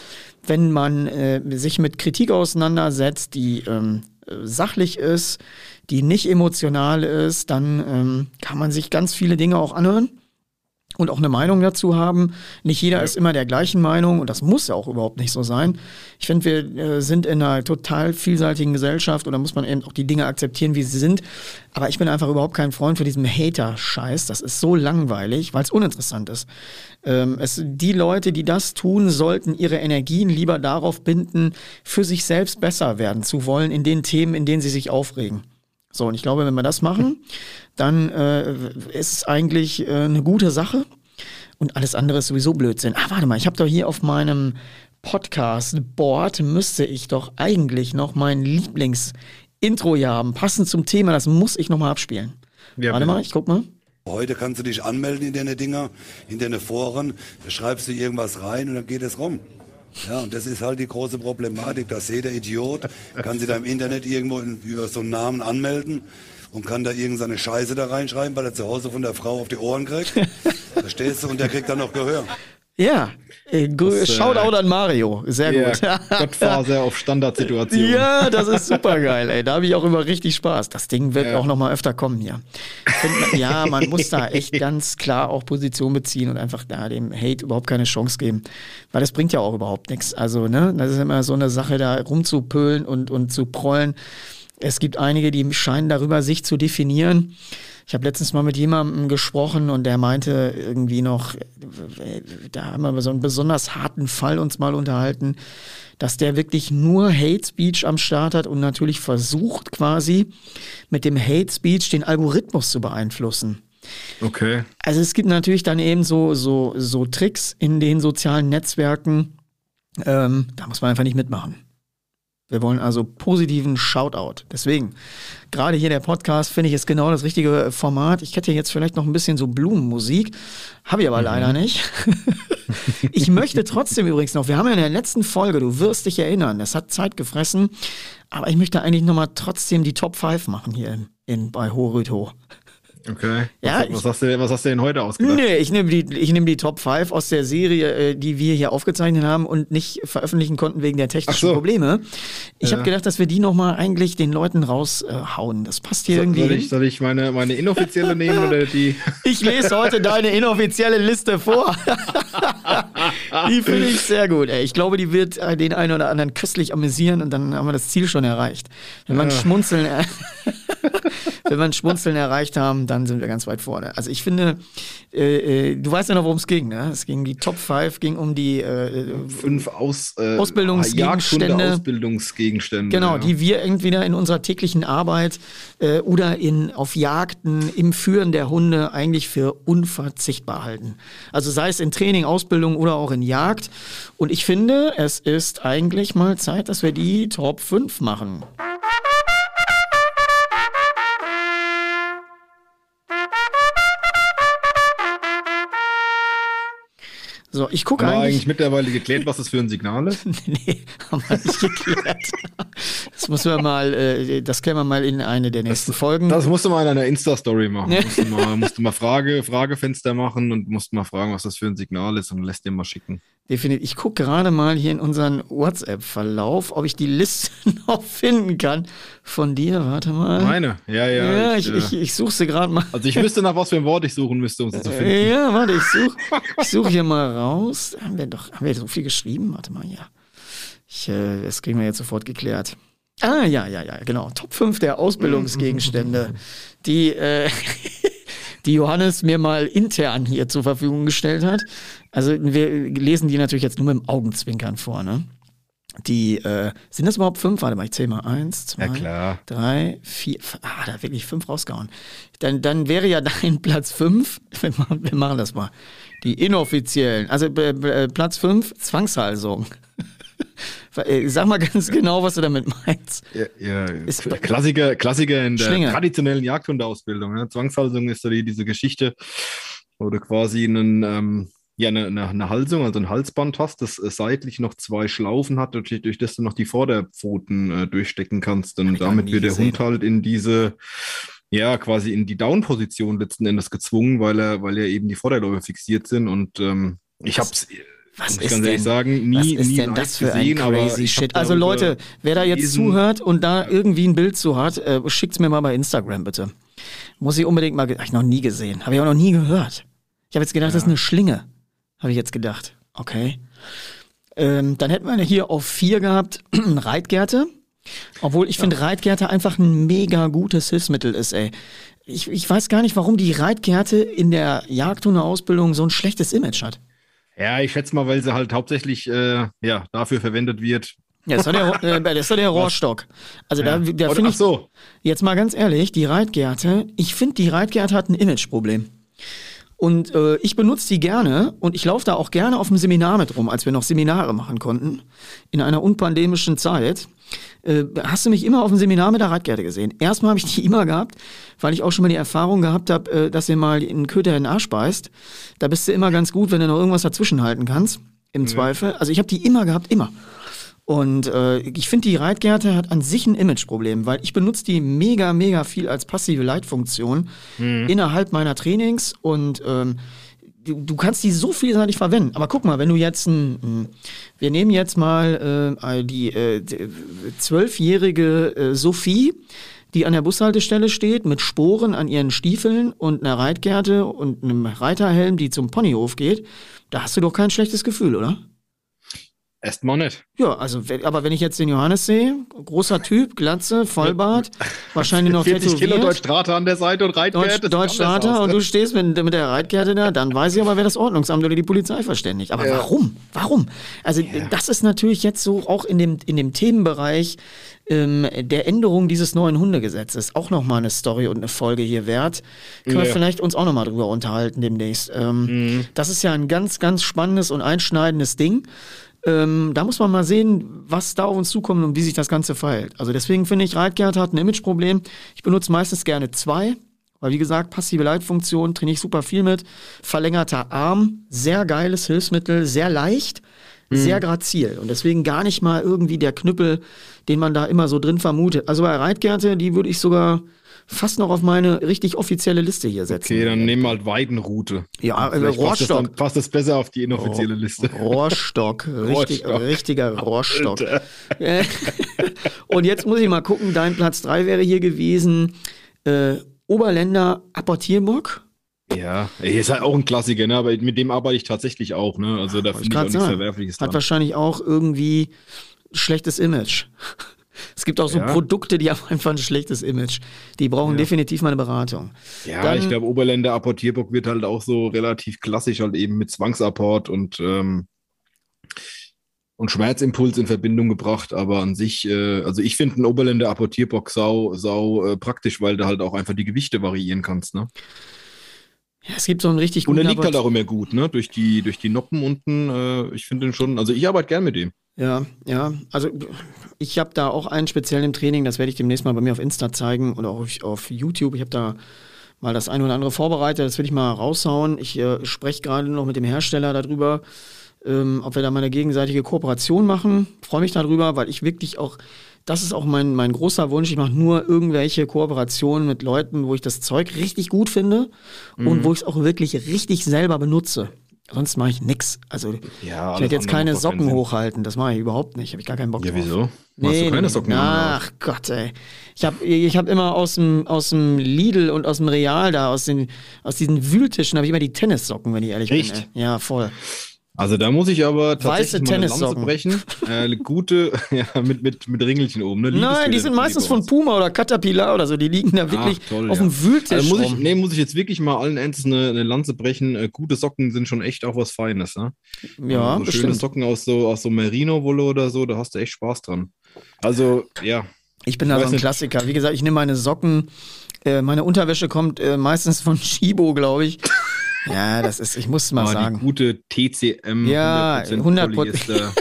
wenn man äh, sich mit Kritik auseinandersetzt, die ähm, äh, sachlich ist, die nicht emotional ist, dann ähm, kann man sich ganz viele Dinge auch anhören und auch eine Meinung dazu haben. Nicht jeder ist immer der gleichen Meinung und das muss ja auch überhaupt nicht so sein. Ich finde, wir äh, sind in einer total vielseitigen Gesellschaft und da muss man eben auch die Dinge akzeptieren, wie sie sind. Aber ich bin einfach überhaupt kein Freund für diesen Hater-Scheiß. Das ist so langweilig, weil es uninteressant ist. Ähm, es, die Leute, die das tun, sollten ihre Energien lieber darauf binden, für sich selbst besser werden zu wollen in den Themen, in denen sie sich aufregen. So, und ich glaube, wenn wir das machen, dann äh, ist es eigentlich äh, eine gute Sache. Und alles andere ist sowieso Blödsinn. Ah, warte mal, ich habe doch hier auf meinem Podcast-Board müsste ich doch eigentlich noch mein Lieblings-Intro hier haben, passend zum Thema. Das muss ich noch mal abspielen. Ja, warte bitte. mal, ich guck mal. Heute kannst du dich anmelden in deine Dinger, in deine Foren, da schreibst du irgendwas rein und dann geht es rum. Ja, und das ist halt die große Problematik, dass jeder Idiot kann sich da im Internet irgendwo in, über so einen Namen anmelden und kann da irgendeine Scheiße da reinschreiben, weil er zu Hause von der Frau auf die Ohren kriegt. Verstehst du? Und der kriegt dann noch Gehör. Ja, äh, Das, äh, Shoutout an Mario. Sehr Ja, gut. Gottfaser auf Standardsituationen. Ja, das ist super geil, ey. Da habe ich auch immer richtig Spaß. Das Ding wird Ja. auch noch mal öfter kommen hier. Find, ja, man muss da echt ganz klar auch Position beziehen und einfach da dem Hate überhaupt keine Chance geben. Weil das bringt ja auch überhaupt nichts. Also, ne, das ist immer so eine Sache, da rumzupölen und, und zu prollen. Es gibt einige, die scheinen darüber sich zu definieren. Ich habe letztens mal mit jemandem gesprochen und der meinte irgendwie noch, da haben wir über so einen besonders harten Fall uns mal unterhalten, dass der wirklich nur Hate Speech am Start hat und natürlich versucht quasi mit dem Hate Speech den Algorithmus zu beeinflussen. Okay. Also es gibt natürlich dann eben so, so, so Tricks in den sozialen Netzwerken, ähm, da muss man einfach nicht mitmachen. Wir wollen also positiven Shoutout. Deswegen, gerade hier der Podcast finde ich ist genau das richtige Format. Ich hätte jetzt vielleicht noch ein bisschen so Blumenmusik, habe ich aber mhm. leider nicht. ich möchte trotzdem übrigens noch, wir haben ja in der letzten Folge, du wirst dich erinnern, das hat Zeit gefressen, aber ich möchte eigentlich nochmal trotzdem die Top 5 machen hier in, in bei Horütho. Okay. Ja, was, was, hast du, was hast du denn heute ausgedacht? Nee, ich nehme die, ich nehm die Top 5 aus der Serie, äh, die wir hier aufgezeichnet haben und nicht veröffentlichen konnten wegen der technischen so. Probleme. Ich ja. habe gedacht, dass wir die nochmal eigentlich den Leuten raushauen. das passt hier so, irgendwie. Soll ich, soll ich meine, meine inoffizielle nehmen oder die? Ich lese heute deine inoffizielle Liste vor. die finde ich sehr gut. Ey. Ich glaube, die wird äh, den einen oder anderen köstlich amüsieren und dann haben wir das Ziel schon erreicht. Wenn man ja. schmunzeln, wenn wir ein Schmunzeln erreicht haben, dann sind wir ganz weit vorne. Also ich finde, äh, äh, du weißt ja noch, worum es ging, ne? Es ging die Top 5, ging um die äh, fünf Aus, äh, Ausbildungsgegenstände. Ausbildungsgegenstände. Genau, ja. die wir entweder in unserer täglichen Arbeit äh, oder in, auf Jagden, im Führen der Hunde eigentlich für unverzichtbar halten. Also sei es in Training, Ausbildung oder auch in Jagd. Und ich finde, es ist eigentlich mal Zeit, dass wir die Top 5 machen. So, ich gucke eigentlich. eigentlich mittlerweile geklärt, was das für ein Signal ist? nee, haben wir nicht geklärt. das müssen wir mal, äh, das kennen wir mal in eine der nächsten das, Folgen. Das musst du mal in einer Insta-Story machen. musst, du mal, musst du mal Frage, Fragefenster machen und musst mal fragen, was das für ein Signal ist und lässt dir mal schicken. Definitiv. Ich gucke gerade mal hier in unseren WhatsApp-Verlauf, ob ich die Liste noch finden kann von dir. Warte mal. Meine? Ja, ja. Ja, ich, ich, ich, ich suche sie gerade mal. Also ich wüsste nach was für ein Wort ich suchen müsste, um sie zu finden. Ja, warte, ich suche ich such hier mal raus. Haben wir doch, haben wir so viel geschrieben? Warte mal, ja. Ich, äh, das kriegen wir jetzt sofort geklärt. Ah, ja, ja, ja, genau. Top 5 der Ausbildungsgegenstände, die, äh, die Johannes mir mal intern hier zur Verfügung gestellt hat. Also wir lesen die natürlich jetzt nur mit dem Augenzwinkern vor, ne? Die, äh, sind das überhaupt fünf? Warte mal, ich zähle mal. Eins, zwei, ja, drei, vier. Ah, da wirklich fünf rausgehauen. Dann, dann wäre ja dein Platz fünf. Wir machen das mal. Die inoffiziellen. Also äh, Platz fünf, Zwangshalsung. Äh, sag mal ganz genau, was du damit meinst. Ja, ja. Ist, Klassiker, Klassiker in der Schlinge. traditionellen Jagdhundeausbildung. Ne? Zwangshalsung ist so die, diese Geschichte, wo du quasi einen, ähm, ja, eine, eine, eine, Halsung, also ein Halsband hast, das äh, seitlich noch zwei Schlaufen hat, durch, durch das du noch die Vorderpfoten äh, durchstecken kannst. Und damit wird der gesehen. Hund halt in diese, ja, quasi in die Down-Position letzten Endes gezwungen, weil er, weil ja eben die Vorderläufe fixiert sind. Und ähm, ich habe es was ist denn, sagen, nie, was ist nie denn das für gesehen, ein crazy Shit? Also Leute, wer da jetzt zuhört und da irgendwie ein Bild zu hat, äh, schickt's mir mal bei Instagram bitte. Muss ich unbedingt mal, hab ich noch nie gesehen, habe ich auch noch nie gehört. Ich habe jetzt gedacht, ja. das ist eine Schlinge. Habe ich jetzt gedacht. Okay. Ähm, dann hätten wir hier auf vier gehabt Reitgärte. Obwohl ich ja. finde Reitgärte einfach ein mega gutes Hilfsmittel ist, ey. Ich, ich weiß gar nicht, warum die Reitgärte in der Jagdhundeausbildung so ein schlechtes Image hat. Ja, ich schätze mal, weil sie halt hauptsächlich äh, ja, dafür verwendet wird. Ja, das ist doch der, äh, das doch der Rohrstock. Also ja. da, da finde ich, so. jetzt mal ganz ehrlich, die Reitgärte, ich finde, die Reitgärte hat ein Imageproblem. Und äh, ich benutze die gerne und ich laufe da auch gerne auf dem Seminar mit rum, als wir noch Seminare machen konnten, in einer unpandemischen Zeit. Äh, hast du mich immer auf dem Seminar mit der Reitgerte gesehen? Erstmal habe ich die immer gehabt, weil ich auch schon mal die Erfahrung gehabt habe, äh, dass ihr mal einen Köter in den Arsch beißt. Da bist du immer ganz gut, wenn du noch irgendwas dazwischen halten kannst, im mhm. Zweifel. Also ich habe die immer gehabt, immer. Und äh, ich finde, die Reitgerte hat an sich ein Imageproblem, weil ich benutze die mega, mega viel als passive Leitfunktion mhm. innerhalb meiner Trainings und ähm, du, du kannst die so vielseitig verwenden. Aber guck mal, wenn du jetzt ein, wir nehmen jetzt mal äh, die zwölfjährige äh, Sophie, die an der Bushaltestelle steht mit Sporen an ihren Stiefeln und einer Reitgerte und einem Reiterhelm, die zum Ponyhof geht, da hast du doch kein schlechtes Gefühl, oder? Erstmal nicht. Ja, also, aber wenn ich jetzt den Johannes sehe, großer Typ, Glatze, Vollbart, wahrscheinlich noch 40 tätowiert. Kilo Deutschstrater an der Seite und Reitkehrt. Deutsch, Deutschstrater und du stehst mit, mit der Reitkehre da, dann weiß ich aber, wer das Ordnungsamt oder die Polizei verständigt. Aber ja. warum? Warum? Also, ja. das ist natürlich jetzt so auch in dem, in dem Themenbereich ähm, der Änderung dieses neuen Hundegesetzes auch nochmal eine Story und eine Folge hier wert. Können ja. wir vielleicht uns auch nochmal drüber unterhalten demnächst. Ähm, mhm. Das ist ja ein ganz, ganz spannendes und einschneidendes Ding. Ähm, da muss man mal sehen, was da auf uns zukommt und wie sich das Ganze verhält. Also deswegen finde ich, Reitgert hat ein Imageproblem. Ich benutze meistens gerne zwei, weil wie gesagt, passive Leitfunktion, trainiere ich super viel mit. Verlängerter Arm, sehr geiles Hilfsmittel, sehr leicht, mhm. sehr grazil. Und deswegen gar nicht mal irgendwie der Knüppel, den man da immer so drin vermutet. Also bei Reitgerte, die würde ich sogar fast noch auf meine richtig offizielle Liste hier setzen. Okay, dann nehmen wir halt Weidenroute. Ja, äh, Rohrstock. Passt, passt das besser auf die inoffizielle Liste. Rohrstock, richtig, Rohrstock. richtiger Rohrstock. Und jetzt muss ich mal gucken, dein Platz 3 wäre hier gewesen äh, Oberländer Apportierburg. Ja, ist halt auch ein Klassiker, ne? aber mit dem arbeite ich tatsächlich auch. Ne? Also da finde ich auch nichts Verwerfliches Hat dran. wahrscheinlich auch irgendwie schlechtes Image. Es gibt auch so ja. Produkte, die haben einfach ein schlechtes Image. Die brauchen ja. definitiv mal eine Beratung. Ja, Dann, ich glaube, Oberländer Apportierbock wird halt auch so relativ klassisch halt eben mit Zwangsapport und, ähm, und Schmerzimpuls in Verbindung gebracht. Aber an sich, äh, also ich finde einen Oberländer Apportierbock sau, sau äh, praktisch, weil du halt auch einfach die Gewichte variieren kannst. Ne? Ja, es gibt so einen richtig guten. Und er liegt halt auch immer gut, ne? Durch die, durch die Noppen unten. Äh, ich finde den schon, also ich arbeite gern mit dem. Ja, ja. Also ich habe da auch einen speziellen Training, das werde ich demnächst mal bei mir auf Insta zeigen oder auch auf, auf YouTube. Ich habe da mal das eine oder andere vorbereitet, das will ich mal raushauen. Ich äh, spreche gerade noch mit dem Hersteller darüber, ähm, ob wir da mal eine gegenseitige Kooperation machen. Freue mich darüber, weil ich wirklich auch, das ist auch mein, mein großer Wunsch. Ich mache nur irgendwelche Kooperationen mit Leuten, wo ich das Zeug richtig gut finde mhm. und wo ich es auch wirklich richtig selber benutze. Sonst mache ich nichts. Also ja, ich werde jetzt keine Socken hochhalten. Das mache ich überhaupt nicht. Habe ich gar keinen Bock ja, drauf. Ja, wieso? Nee, Machst du keine Socken Ach Gott, ey. Ich habe ich hab immer aus dem, aus dem Lidl und aus dem Real da, aus, den, aus diesen Wühltischen, habe ich immer die Tennissocken, wenn ich ehrlich Echt? bin. Ey. Ja, voll. Also da muss ich aber tatsächlich Weiße mal eine Lanze brechen. Äh, gute, ja, mit, mit, mit Ringelchen oben. Ne? Nein, die sind meistens von Puma oder Caterpillar oder so. Die liegen da wirklich Ach, toll, auf ja. dem Wühltisch also muss ich, Nee, muss ich jetzt wirklich mal allen Ernstes eine, eine Lanze brechen. Äh, gute Socken sind schon echt auch was Feines. Ne? Ja, also, Schöne Socken aus so, aus so Merino-Wolle oder so, da hast du echt Spaß dran. Also, ja. Ich bin da so ein nicht. Klassiker. Wie gesagt, ich nehme meine Socken. Äh, meine Unterwäsche kommt äh, meistens von Shibo, glaube ich. Ja, das ist, ich muss mal oh, sagen. Die gute TCM. Ja, 100 Prozent.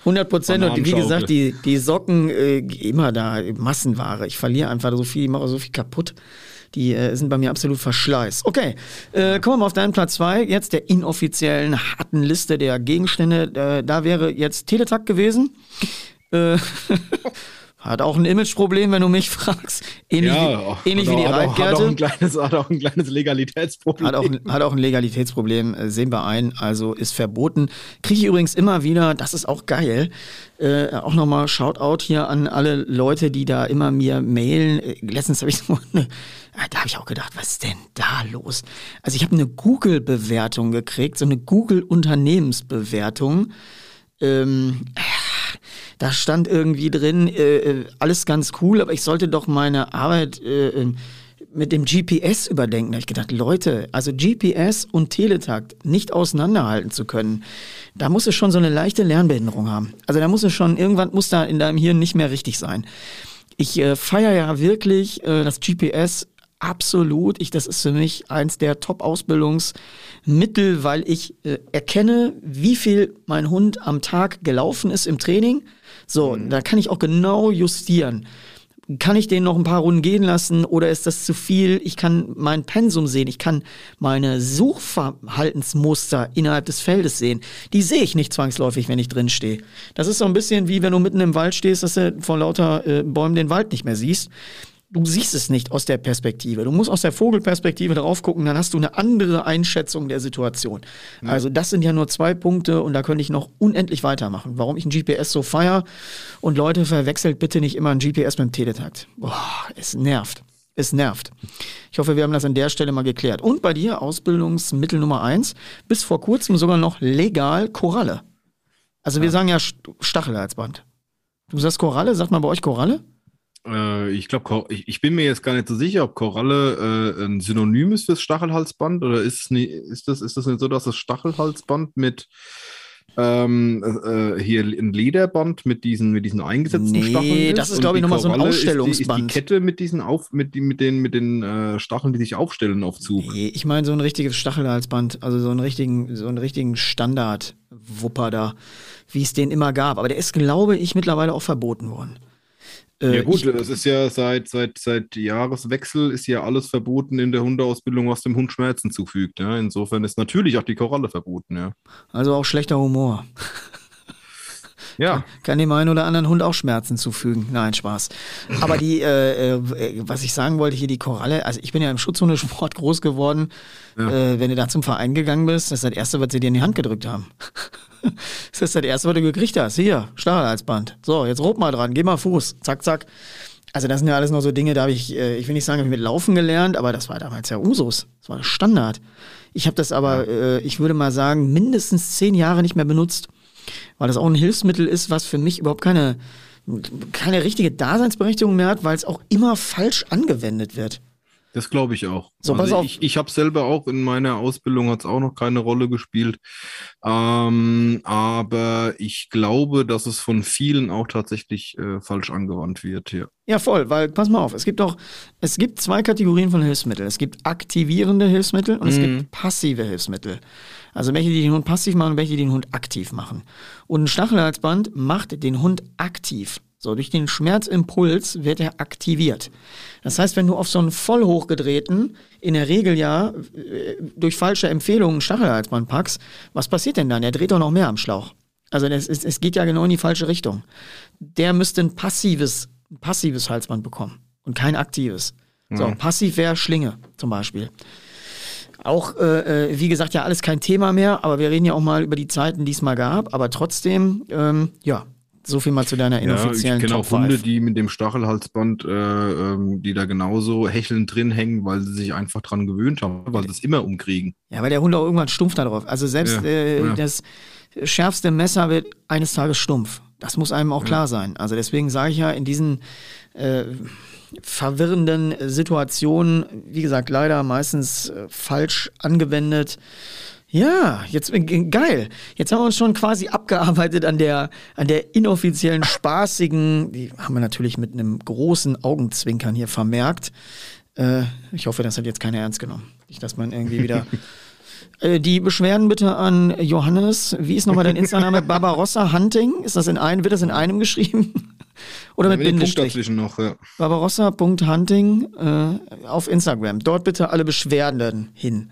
100 Prozent und wie gesagt, die, die Socken äh, immer da, Massenware. Ich verliere einfach so viel, ich mache so viel kaputt. Die äh, sind bei mir absolut verschleiß. Okay, äh, kommen wir mal auf deinen Platz zwei. Jetzt der inoffiziellen, harten Liste der Gegenstände. Äh, da wäre jetzt Teletakt gewesen. Äh, Hat auch ein Imageproblem, wenn du mich fragst. Ähnlich, ja, wie, ähnlich wie die hat Hat auch, ein kleines, hat auch ein kleines Legalitätsproblem. Hat auch, hat auch ein Legalitätsproblem, äh, sehen wir ein. Also ist verboten. Kriege ich übrigens immer wieder, das ist auch geil. Äh, auch nochmal Shoutout hier an alle Leute, die da immer mir mailen. Äh, letztens habe ich so eine, ah, da habe ich auch gedacht, was ist denn da los? Also ich habe eine Google-Bewertung gekriegt, so eine Google-Unternehmensbewertung. Ähm, da stand irgendwie drin, äh, äh, alles ganz cool, aber ich sollte doch meine Arbeit äh, äh mit dem GPS überdenken. Da habe ich gedacht, Leute, also GPS und Teletakt nicht auseinanderhalten zu können, da muss es schon so eine leichte Lernbehinderung haben. Also da muss es schon, irgendwann muss da in deinem Hirn nicht mehr richtig sein. Ich äh, feiere ja wirklich äh, das GPS absolut. Ich, das ist für mich eins der Top-Ausbildungsmittel, weil ich äh, erkenne, wie viel mein Hund am Tag gelaufen ist im Training so, mhm. da kann ich auch genau justieren. Kann ich den noch ein paar Runden gehen lassen oder ist das zu viel? Ich kann mein Pensum sehen, ich kann meine Suchverhaltensmuster innerhalb des Feldes sehen. Die sehe ich nicht zwangsläufig, wenn ich drin stehe. Das ist so ein bisschen wie wenn du mitten im Wald stehst, dass du vor lauter äh, Bäumen den Wald nicht mehr siehst du siehst es nicht aus der Perspektive. Du musst aus der Vogelperspektive drauf gucken, dann hast du eine andere Einschätzung der Situation. Ja. Also das sind ja nur zwei Punkte und da könnte ich noch unendlich weitermachen. Warum ich ein GPS so feier und Leute verwechselt bitte nicht immer ein GPS mit dem Teletakt. Boah, es nervt. Es nervt. Ich hoffe, wir haben das an der Stelle mal geklärt. Und bei dir Ausbildungsmittel Nummer eins, bis vor kurzem sogar noch legal Koralle. Also wir sagen ja Stachelhalsband. Du sagst Koralle, sagt man bei euch Koralle? Äh, ich glaube, ich, ich, bin mir jetzt gar nicht so sicher, ob Koralle äh, ein Synonym ist fürs Stachelhalsband oder ist, nie, ist, das, ist das nicht so, dass das Stachelhalsband mit ähm, äh, hier ein Lederband mit diesen, mit diesen eingesetzten Nee, Stacheln ist. das ist, und glaub ich, die noch mal so ein Koralle ist die- Ausstellungsband. Ist die Kette mit diesen, auf, mit, die- mit den, mit den äh, Stacheln, die sich aufstellen auf Zug. Nee, ich meine so ein richtiges Stachelhalsband, also so einen richtigen, so einen richtigen Standard-Wupper da, wie es den immer gab. Aber der ist, glaube ich, mittlerweile auch verboten worden. Äh, Ja gut, ich, das ist ja seit, seit, seit Jahreswechsel ist ja alles verboten in der Hundeausbildung, was dem Hund Schmerzen zufügt. Ja? Insofern ist natürlich auch die Koralle verboten, ja. also auch schlechter Humor. Ja, Kann dem einen oder anderen Hund auch Schmerzen zufügen. Nein, Spaß. Aber die, äh, äh, was ich sagen wollte hier, die Koralle, also ich bin ja im Schutzhundesport groß geworden. Äh, wenn du da zum Verein gegangen bist, das ist das Erste, was sie dir in die Hand gedrückt haben. Das ist das Erste, was du gekriegt hast. Hier, Stachelhalsband. So, jetzt rob mal dran, geh mal Fuß. Zack, zack. Also das sind ja alles noch so Dinge, da habe ich, äh, ich will nicht sagen, habe ich mit Laufen gelernt, aber das war damals ja Usus. Das war Standard. Ich habe das aber, äh, ich würde mal sagen, mindestens zehn Jahre nicht mehr benutzt weil das auch ein Hilfsmittel ist, was für mich überhaupt keine, keine richtige Daseinsberechtigung mehr hat, weil es auch immer falsch angewendet wird. Das glaube ich auch. So, pass also auf. ich ich habe selber auch in meiner Ausbildung hat es auch noch keine Rolle gespielt. Ähm, aber ich glaube, dass es von vielen auch tatsächlich äh, falsch angewandt wird. Ja. Ja, voll, weil, pass mal auf, es gibt auch, es gibt zwei Kategorien von Hilfsmitteln. Es gibt aktivierende Hilfsmittel und es gibt passive Hilfsmittel. Also welche, die den Hund passiv machen und welche, die den Hund aktiv machen. Und ein Stachelhalsband macht den Hund aktiv. So, durch den Schmerzimpuls wird er aktiviert. Das heißt, wenn du auf so einen voll hochgedrehten, in der Regel ja äh, durch falsche Empfehlungen Stachelhalsband packst, was passiert denn dann? Er dreht doch noch mehr am Schlauch. Also das ist, es geht ja genau in die falsche Richtung. Der müsste ein passives, ein passives Halsband bekommen und kein aktives. So, passiv wäre Schlinge zum Beispiel. Auch, äh, äh, wie gesagt, ja alles kein Thema mehr, aber wir reden ja auch mal über die Zeiten, die es mal gab. Aber trotzdem, ähm, ja, so viel mal zu deiner Ja, ich inoffiziellen kenne auch Hunde, 5. die mit dem Stachelhalsband, äh, ähm, die da genauso hechelnd drin hängen, weil sie sich einfach dran gewöhnt haben, weil sie es immer umkriegen. Ja, weil der Hund auch irgendwann stumpf da drauf. Also selbst Ja, äh, ja. das schärfste Messer wird eines Tages stumpf. Das muss einem auch klar sein. Also deswegen sage ich ja, in diesen äh, verwirrenden Situationen, wie gesagt, leider meistens äh, falsch angewendet. Ja, jetzt äh, geil. Jetzt haben wir uns schon quasi abgearbeitet an der an der inoffiziellen spaßigen, die haben wir natürlich mit einem großen Augenzwinkern hier vermerkt. Äh, ich hoffe, das hat jetzt keiner ernst genommen. Nicht, dass man irgendwie wieder äh, die Beschwerden bitte an Johannes. Wie ist nochmal dein Insta-Name? Barbarossa Hunting? Ist das in einem, wird das in einem geschrieben? Oder mit Mit Bindestrich? noch, ja. Barbarossa.hunting äh, auf Instagram. Dort bitte alle Beschwerden hin.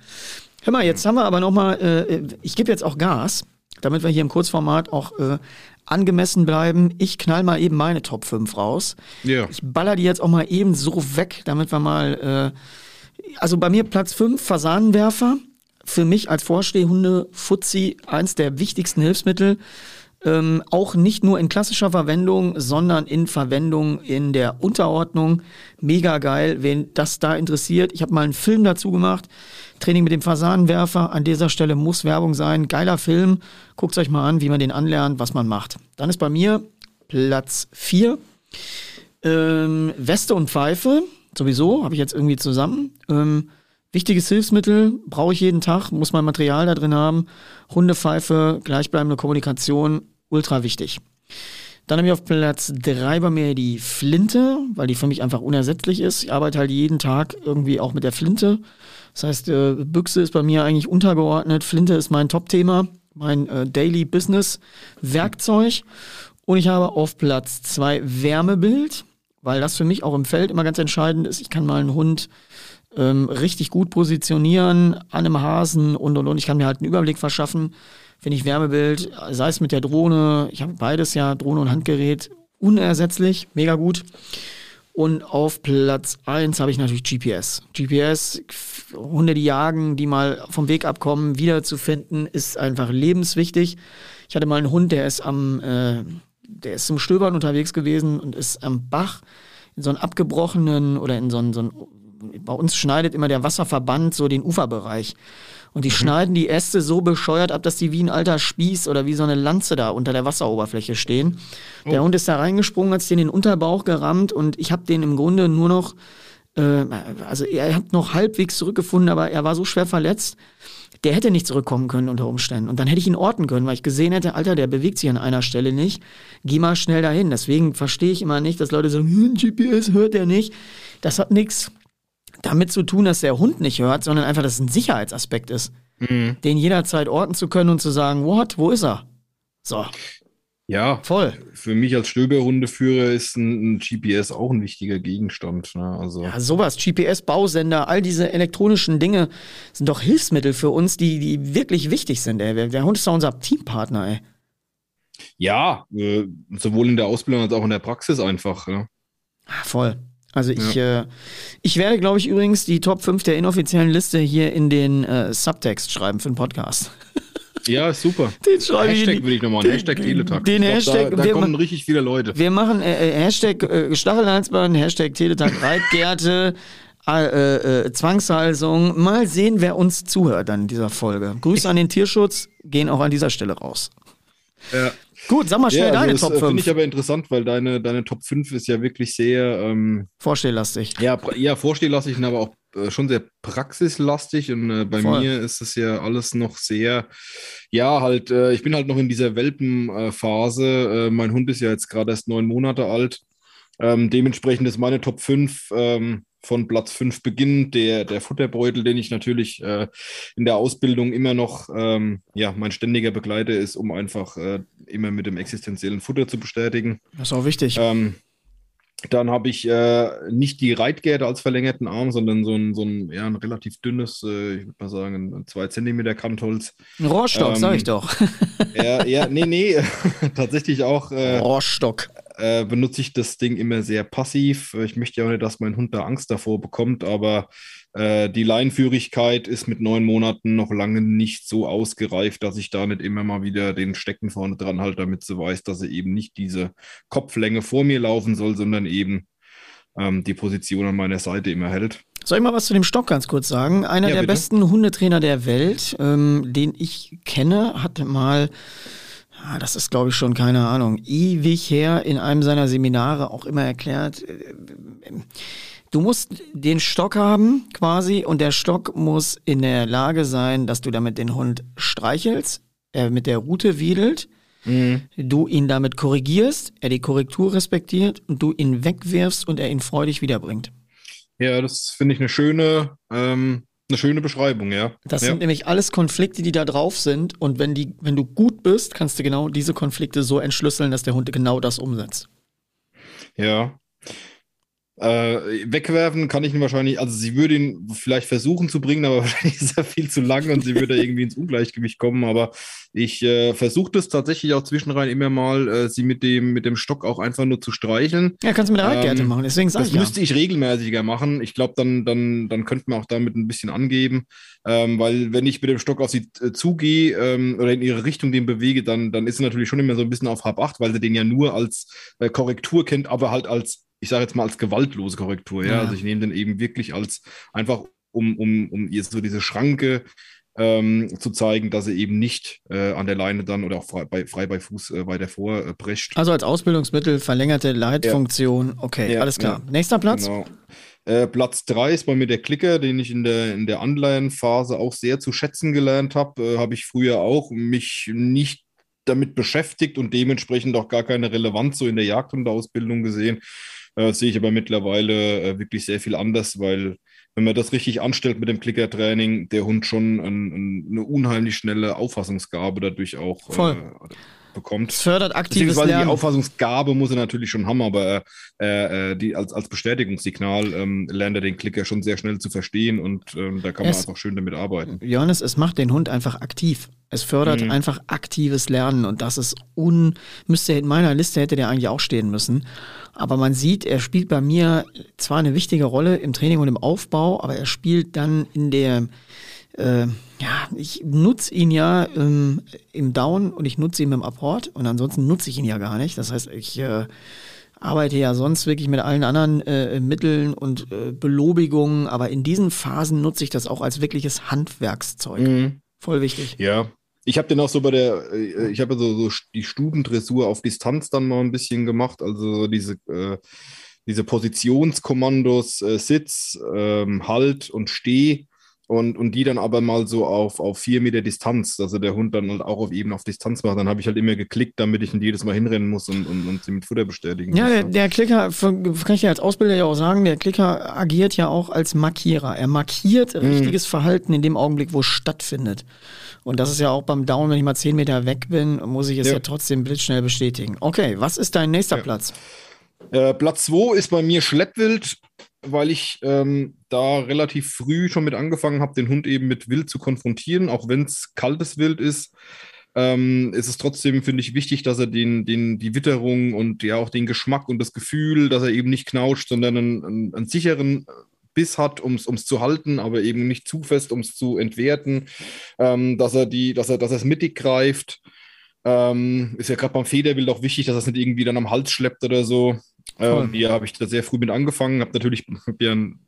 Hör mal, jetzt haben wir aber nochmal, äh, ich gebe jetzt auch Gas, damit wir hier im Kurzformat auch äh, angemessen bleiben. Ich knall mal eben meine Top 5 raus. Ja. Ich baller die jetzt auch mal eben so weg, damit wir mal. Äh, also bei mir Platz 5, Fasanenwerfer. Für mich als Vorstehhunde Fuzzi eins der wichtigsten Hilfsmittel. Ähm, auch nicht nur in klassischer Verwendung, sondern in Verwendung in der Unterordnung. Mega geil, wen das da interessiert. Ich habe mal einen Film dazu gemacht. Training mit dem Fasanenwerfer. An dieser Stelle muss Werbung sein. Geiler Film. Guckt euch mal an, wie man den anlernt, was man macht. Dann ist bei mir Platz 4. Ähm, Weste und Pfeife, sowieso, habe ich jetzt irgendwie zusammen. Ähm, wichtiges Hilfsmittel, brauche ich jeden Tag, muss mein Material da drin haben. Hundepfeife, gleichbleibende Kommunikation, ultra wichtig. Dann habe ich auf Platz 3 bei mir die Flinte, weil die für mich einfach unersetzlich ist. Ich arbeite halt jeden Tag irgendwie auch mit der Flinte. Das heißt, äh, Büchse ist bei mir eigentlich untergeordnet. Flinte ist mein Top-Thema, mein äh, Daily Business Werkzeug. Und ich habe auf Platz 2 Wärmebild, weil das für mich auch im Feld immer ganz entscheidend ist. Ich kann mal einen Hund ähm, richtig gut positionieren an einem Hasen und und und. Ich kann mir halt einen Überblick verschaffen, wenn ich Wärmebild, sei es mit der Drohne, ich habe beides ja, Drohne und Handgerät, unersetzlich, mega gut. Und auf Platz 1 habe ich natürlich GPS. GPS, Hunde, die jagen, die mal vom Weg abkommen, wiederzufinden, ist einfach lebenswichtig. Ich hatte mal einen Hund, der ist am, äh, der ist zum Stöbern unterwegs gewesen und ist am Bach in so einen abgebrochenen oder in so einen, so einen bei uns schneidet immer der Wasserverband so den Uferbereich. Und die schneiden die Äste so bescheuert ab, dass die wie ein alter Spieß oder wie so eine Lanze da unter der Wasseroberfläche stehen. Der Hund ist da reingesprungen, hat sich in den Unterbauch gerammt und ich habe den im Grunde nur noch, äh, also er hat noch halbwegs zurückgefunden, aber er war so schwer verletzt. der hätte nicht zurückkommen können unter Umständen. Und dann hätte ich ihn orten können, weil ich gesehen hätte, Alter, der bewegt sich an einer Stelle nicht. Geh mal schnell dahin. Deswegen verstehe ich immer nicht, dass Leute sagen, hm, GPS hört er nicht. Das hat nichts damit zu tun, dass der Hund nicht hört, sondern einfach, dass es ein Sicherheitsaspekt ist. Mhm. Den jederzeit orten zu können und zu sagen, what, wo ist er? So. Ja, voll. Für mich als Stöberhundeführer ist ein, ein, GPS auch ein wichtiger Gegenstand. Ne? Also. Ja, sowas, GPS-Bausender, all diese elektronischen Dinge sind doch Hilfsmittel für uns, die, die wirklich wichtig sind. Ey. Der Hund ist doch unser Teampartner, ey. Ja, äh, sowohl in der Ausbildung als auch in der Praxis einfach. Ah, voll. Also ich, ja. äh, ich werde, glaube ich, übrigens die Top 5 der inoffiziellen Liste hier in den äh, Subtext schreiben für den Podcast. Ja, super. Den schreibe Hashtag ich würde ich nochmal, Hashtag Teletag. Den glaub, Hashtag, da, da kommen richtig viele Leute. Wir machen äh, äh Hashtag äh, Stachelhalsbahn, Hashtag Teletag Reitgärte, äh, äh, Zwangshalsung. Mal sehen, wer uns zuhört an dieser Folge. Grüße an den Tierschutz, gehen auch an dieser Stelle raus. Ja. Gut, sag mal schnell ja, also deine das, Top 5. Finde ich aber interessant, weil deine, deine Top 5 ist ja wirklich sehr ähm, vorstelllastig. Ja, ja, vorstelllastig, aber auch äh, schon sehr praxislastig. Und äh, bei Voll. mir ist es ja alles noch sehr, ja, halt, äh, ich bin halt noch in dieser Welpenphase. Äh, mein Hund ist ja jetzt gerade erst neun Monate alt. Ähm, dementsprechend ist meine Top 5 ähm, von Platz 5 beginnend, der, der Futterbeutel, den ich natürlich äh, in der Ausbildung immer noch ähm, ja, mein ständiger Begleiter ist, um einfach äh, immer mit dem existenziellen Futter zu bestätigen. Das ist auch wichtig. Ähm, dann habe ich äh, nicht die Reitgerte als verlängerten Arm, sondern so ein, so ein, ja, ein relativ dünnes, äh, ich würde mal sagen, ein 2 cm Kantholz. Ein Rohrstock, ähm, sag ich doch. ja, ja, nee, nee, tatsächlich auch. Äh, Rohrstock. Äh, benutze ich das Ding immer sehr passiv. Ich möchte ja auch nicht, dass mein Hund da Angst davor bekommt, aber äh, die Leinführigkeit ist mit neun Monaten noch lange nicht so ausgereift, dass ich da nicht immer mal wieder den Stecken vorne dran halte, damit sie weiß, dass sie eben nicht diese Kopflänge vor mir laufen soll, sondern eben ähm, die Position an meiner Seite immer hält. Soll ich mal was zu dem Stock ganz kurz sagen? Einer ja, der bitte? besten Hundetrainer der Welt, ähm, den ich kenne, hat mal ah, das ist, glaube ich, schon keine Ahnung, ewig her in einem seiner Seminare auch immer erklärt, äh, Du musst den Stock haben quasi und der Stock muss in der Lage sein, dass du damit den Hund streichelst, er mit der Rute wiedelt, mhm. du ihn damit korrigierst, er die Korrektur respektiert und du ihn wegwirfst und er ihn freudig wiederbringt. Ja, das finde ich eine schöne, ähm, eine schöne Beschreibung, ja. Das ja. sind nämlich alles Konflikte, die da drauf sind und wenn, die, wenn du gut bist, kannst du genau diese Konflikte so entschlüsseln, dass der Hund genau das umsetzt. Ja, äh, wegwerfen kann ich ihn wahrscheinlich, also sie würde ihn vielleicht versuchen zu bringen, aber wahrscheinlich ist er viel zu lang und sie würde irgendwie ins Ungleichgewicht kommen. Aber ich äh, versuche das tatsächlich auch zwischenrein immer mal, äh, sie mit dem, mit dem Stock auch einfach nur zu streicheln. Ja, kannst du mit der Reitgerte ähm, machen, deswegen sage ich Das müsste ich regelmäßiger machen. Ich glaube, dann, dann, dann könnte man auch damit ein bisschen angeben, ähm, weil wenn ich mit dem Stock auf sie äh, zugehe ähm, oder in ihre Richtung den bewege, dann, dann ist sie natürlich schon immer so ein bisschen auf Hab 8, weil sie den ja nur als äh, Korrektur kennt, aber halt als ich sage jetzt mal als gewaltlose Korrektur, ja. ja. Also ich nehme den eben wirklich als einfach, um, um, um jetzt so diese Schranke ähm, zu zeigen, dass er eben nicht äh, an der Leine dann oder auch frei bei, frei bei Fuß äh, weiter vorprescht. Äh, also als Ausbildungsmittel verlängerte Leitfunktion. Ja. Okay, ja, alles klar. Nächster Platz? Genau. Äh, Platz 3 ist bei mir der Klicker, den ich in der, in der Anleihenphase auch sehr zu schätzen gelernt habe. Äh, habe ich früher auch mich nicht damit beschäftigt und dementsprechend auch gar keine Relevanz so in der Jagdhundeausbildung gesehen. Äh, sehe ich aber mittlerweile äh, wirklich sehr viel anders, weil wenn man das richtig anstellt mit dem Clicker-Training, der Hund schon ein, ein, eine unheimlich schnelle Auffassungsgabe dadurch auch Voll. Äh, bekommt. Es fördert aktives Lernen. Die Auffassungsgabe muss er natürlich schon haben, aber äh, äh, die, als, als Bestätigungssignal ähm, lernt er den Klicker schon sehr schnell zu verstehen und ähm, da kann es, man einfach schön damit arbeiten. Johannes, es macht den Hund einfach aktiv. Es fördert mhm. einfach aktives Lernen und das ist un... Müsste in meiner Liste hätte der eigentlich auch stehen müssen. Aber man sieht, er spielt bei mir zwar eine wichtige Rolle im Training und im Aufbau, aber er spielt dann in der äh, ja, ich nutze ihn ja ähm, im Down und ich nutze ihn im Apport und ansonsten nutze ich ihn ja gar nicht. Das heißt, ich äh, arbeite ja sonst wirklich mit allen anderen äh, Mitteln und äh, Belobigungen, aber in diesen Phasen nutze ich das auch als wirkliches Handwerkszeug. Mhm. Voll wichtig. Ja. Ich habe den auch so bei der, äh, ich habe so, so die Stubendressur auf Distanz dann mal ein bisschen gemacht, also diese äh, diese Positionskommandos, äh, Sitz, ähm, Halt und Steh, und, und die dann aber mal so auf, auf vier Meter Distanz, also der Hund dann halt auch auf eben auf Distanz macht. Dann habe ich halt immer geklickt, damit ich nicht jedes Mal hinrennen muss und, und, und sie mit Futter bestätigen Ja, muss. der, der Klicker, kann ich ja als Ausbilder ja auch sagen, der Klicker agiert ja auch als Markierer. Er markiert richtiges Verhalten in dem Augenblick, wo es stattfindet. Und das ist ja auch beim Down, wenn ich mal zehn Meter weg bin, muss ich es ja, Ja. trotzdem blitzschnell bestätigen. Okay, was ist dein nächster Platz? Äh, Platz 2 ist bei mir Schleppwild, weil ich ähm, da relativ früh schon mit angefangen habe, den Hund eben mit Wild zu konfrontieren, auch wenn es kaltes Wild ist. Ähm, ist es trotzdem, finde ich, wichtig, dass er den, den, die Witterung und ja auch den Geschmack und das Gefühl, dass er eben nicht knauscht, sondern einen, einen, einen sicheren Biss hat, um es zu halten, aber eben nicht zu fest, um es zu entwerten, ähm, dass er die, dass er, dass es mittig greift. Ähm, ist ja gerade beim Federwild auch wichtig, dass er es nicht irgendwie dann am Hals schleppt oder so. Ähm, hier habe ich da sehr früh mit angefangen, habe natürlich hab ja einen,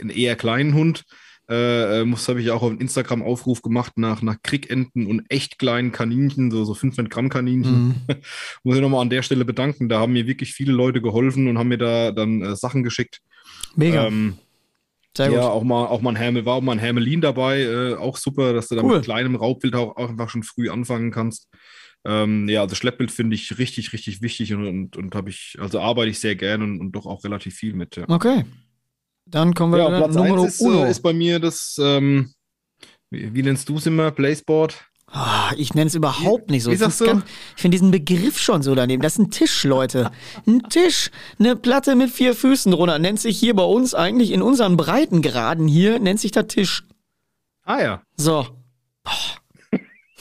einen eher kleinen Hund. Äh, muss habe ich auch auf einen Instagram-Aufruf gemacht nach, nach Krickenten und echt kleinen Kaninchen, so, so 500 Gramm Kaninchen. Mhm. Muss ich nochmal an der Stelle bedanken. Da haben mir wirklich viele Leute geholfen und haben mir da dann äh, Sachen geschickt. Mega, Ähm, sehr gut. ja, auch mal, auch mal ein Hermel, war auch mal ein Hermelin dabei, äh, auch super, dass du da Cool. mit kleinem Raubwild auch, auch einfach schon früh anfangen kannst. Ähm, ja, also Schleppwild finde ich richtig, richtig wichtig und, und, und habe ich, also arbeite ich sehr gern und, und doch auch relativ viel mit. Ja, Okay. Dann kommen wir ja Platz Numero 1 ist, uno. äh, ist bei mir das, ähm, wie, wie nennst du es immer, Playsport? Ah, ich nenne es überhaupt nicht so. wie sagst du? ganz- Ich finde diesen Begriff schon so daneben. Das ist ein Tisch, Leute. Ein Tisch. Eine Platte mit vier Füßen drunter. Nennt sich hier bei uns eigentlich in unseren Breitengraden hier, nennt sich der Tisch. Ah ja. So. Oh.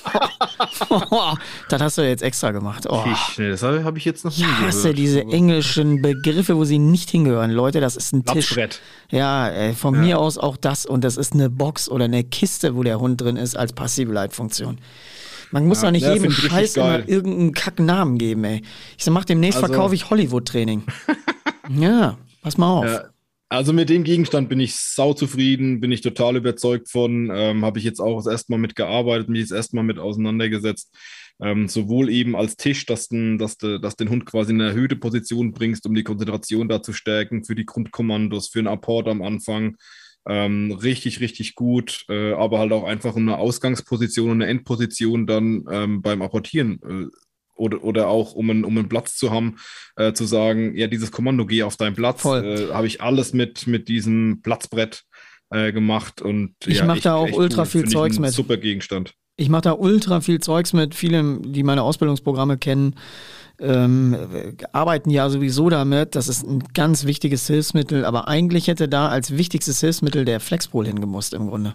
das hast du jetzt extra gemacht. Oh. Tisch, nee, das habe hab ich jetzt noch nie hasse gehört. diese englischen Begriffe, wo sie nicht hingehören. Leute, das ist ein Tisch. Ja, äh, von mir aus auch das. Und das ist eine Box oder eine Kiste, wo der Hund drin ist, als Passivleitfunktion. Man muss Ja, doch nicht ja, jedem Scheiß immer irgendeinen Kacknamen geben, ey. Ich sag, mach demnächst Also- verkaufe ich Hollywood-Training. ja, pass mal auf. Ja, also mit dem Gegenstand bin ich sau zufrieden, bin ich total überzeugt von. Ähm, Habe ich jetzt auch das erste Mal mit gearbeitet, mich das erste Mal mit auseinandergesetzt. Ähm, sowohl eben als Tisch, dass, den, dass, de, dass den Hund quasi in eine erhöhte Position bringst, um die Konzentration da zu stärken, für die Grundkommandos, für einen Apport am Anfang. Ähm, richtig, richtig gut, äh, aber halt auch einfach eine Ausgangsposition und eine Endposition dann ähm, beim Apportieren äh, oder, oder auch um einen, um einen Platz zu haben, äh, zu sagen, ja, dieses Kommando, geh auf deinen Platz, äh, habe ich alles mit, mit diesem Platzbrett äh, gemacht und Ich ja, mach echt- da auch ultra cool. viel Finde ich Zeugs mit. Super Gegenstand. Ich mache da ultra viel Zeugs mit. Viele, die meine Ausbildungsprogramme kennen, ähm, äh, arbeiten ja sowieso damit. Das ist ein ganz wichtiges Hilfsmittel. Aber eigentlich hätte da als wichtigstes Hilfsmittel der Flexpol hingemusst im Grunde.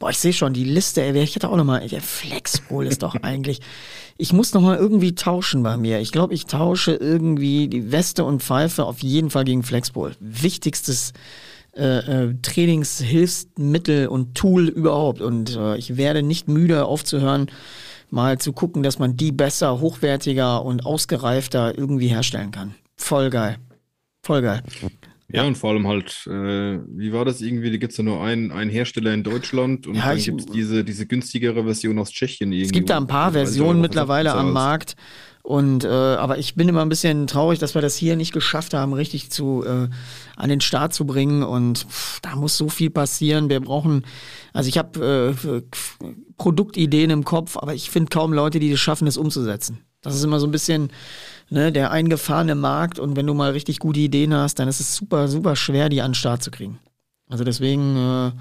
Boah, ich sehe schon die Liste. Ey, ich hätte auch noch mal. Der Flexpol ist doch eigentlich. Ich muss noch mal irgendwie tauschen bei mir. Ich glaube, ich tausche irgendwie die Weste und Pfeife auf jeden Fall gegen Flexpol. Wichtigstes äh, äh, Trainingshilfsmittel und Tool überhaupt. Und äh, ich werde nicht müde aufzuhören, mal zu gucken, dass man die besser, hochwertiger und ausgereifter irgendwie herstellen kann. Voll geil. Voll geil. Ja, und vor allem halt, äh, wie war das irgendwie? Da gibt es ja nur einen, einen Hersteller in Deutschland und Ja, dann gibt es diese, diese günstigere Version aus Tschechien irgendwie. Es gibt da ein paar Versionen mittlerweile am. Markt. Und äh, aber ich bin immer ein bisschen traurig, dass wir das hier nicht geschafft haben, richtig zu äh, an den Start zu bringen. Und pff, da muss so viel passieren. Wir brauchen, also ich habe äh, Produktideen im Kopf, aber ich finde kaum Leute, die es schaffen, es umzusetzen. Das ist immer so ein bisschen ne, der eingefahrene Markt. Und wenn du mal richtig gute Ideen hast, dann ist es super, super schwer, die an den Start zu kriegen. Also deswegen, äh,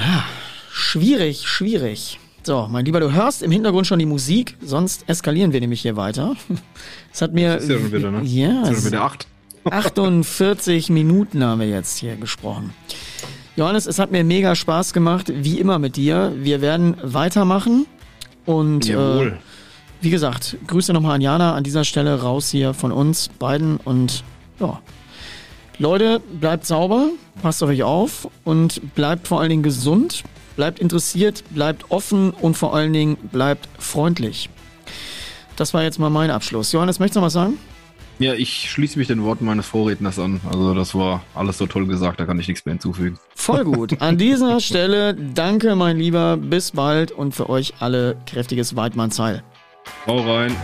ja, schwierig, schwierig. So, mein Lieber, du hörst im Hintergrund schon die Musik, sonst eskalieren wir nämlich hier weiter. Es hat mir. Das ist ja schon wieder, ne? Ja, ja schon wieder acht. 48 Minuten haben wir jetzt hier gesprochen. Johannes, es hat mir mega Spaß gemacht, wie immer mit dir. Wir werden weitermachen. Und äh. Wie gesagt, Grüße nochmal an Jana an dieser Stelle raus hier von uns beiden. Und ja, Leute, bleibt sauber, passt auf euch auf und bleibt vor allen Dingen gesund, bleibt interessiert, bleibt offen und vor allen Dingen bleibt freundlich. Das war jetzt mal mein Abschluss. Johannes, möchtest du noch was sagen? Ja, ich schließe mich den Worten meines Vorredners an. Also das war alles so toll gesagt, da kann ich nichts mehr hinzufügen. Voll gut. An dieser Stelle danke, mein Lieber. Bis bald und für euch alle kräftiges Weidmannsheil. Hau rein.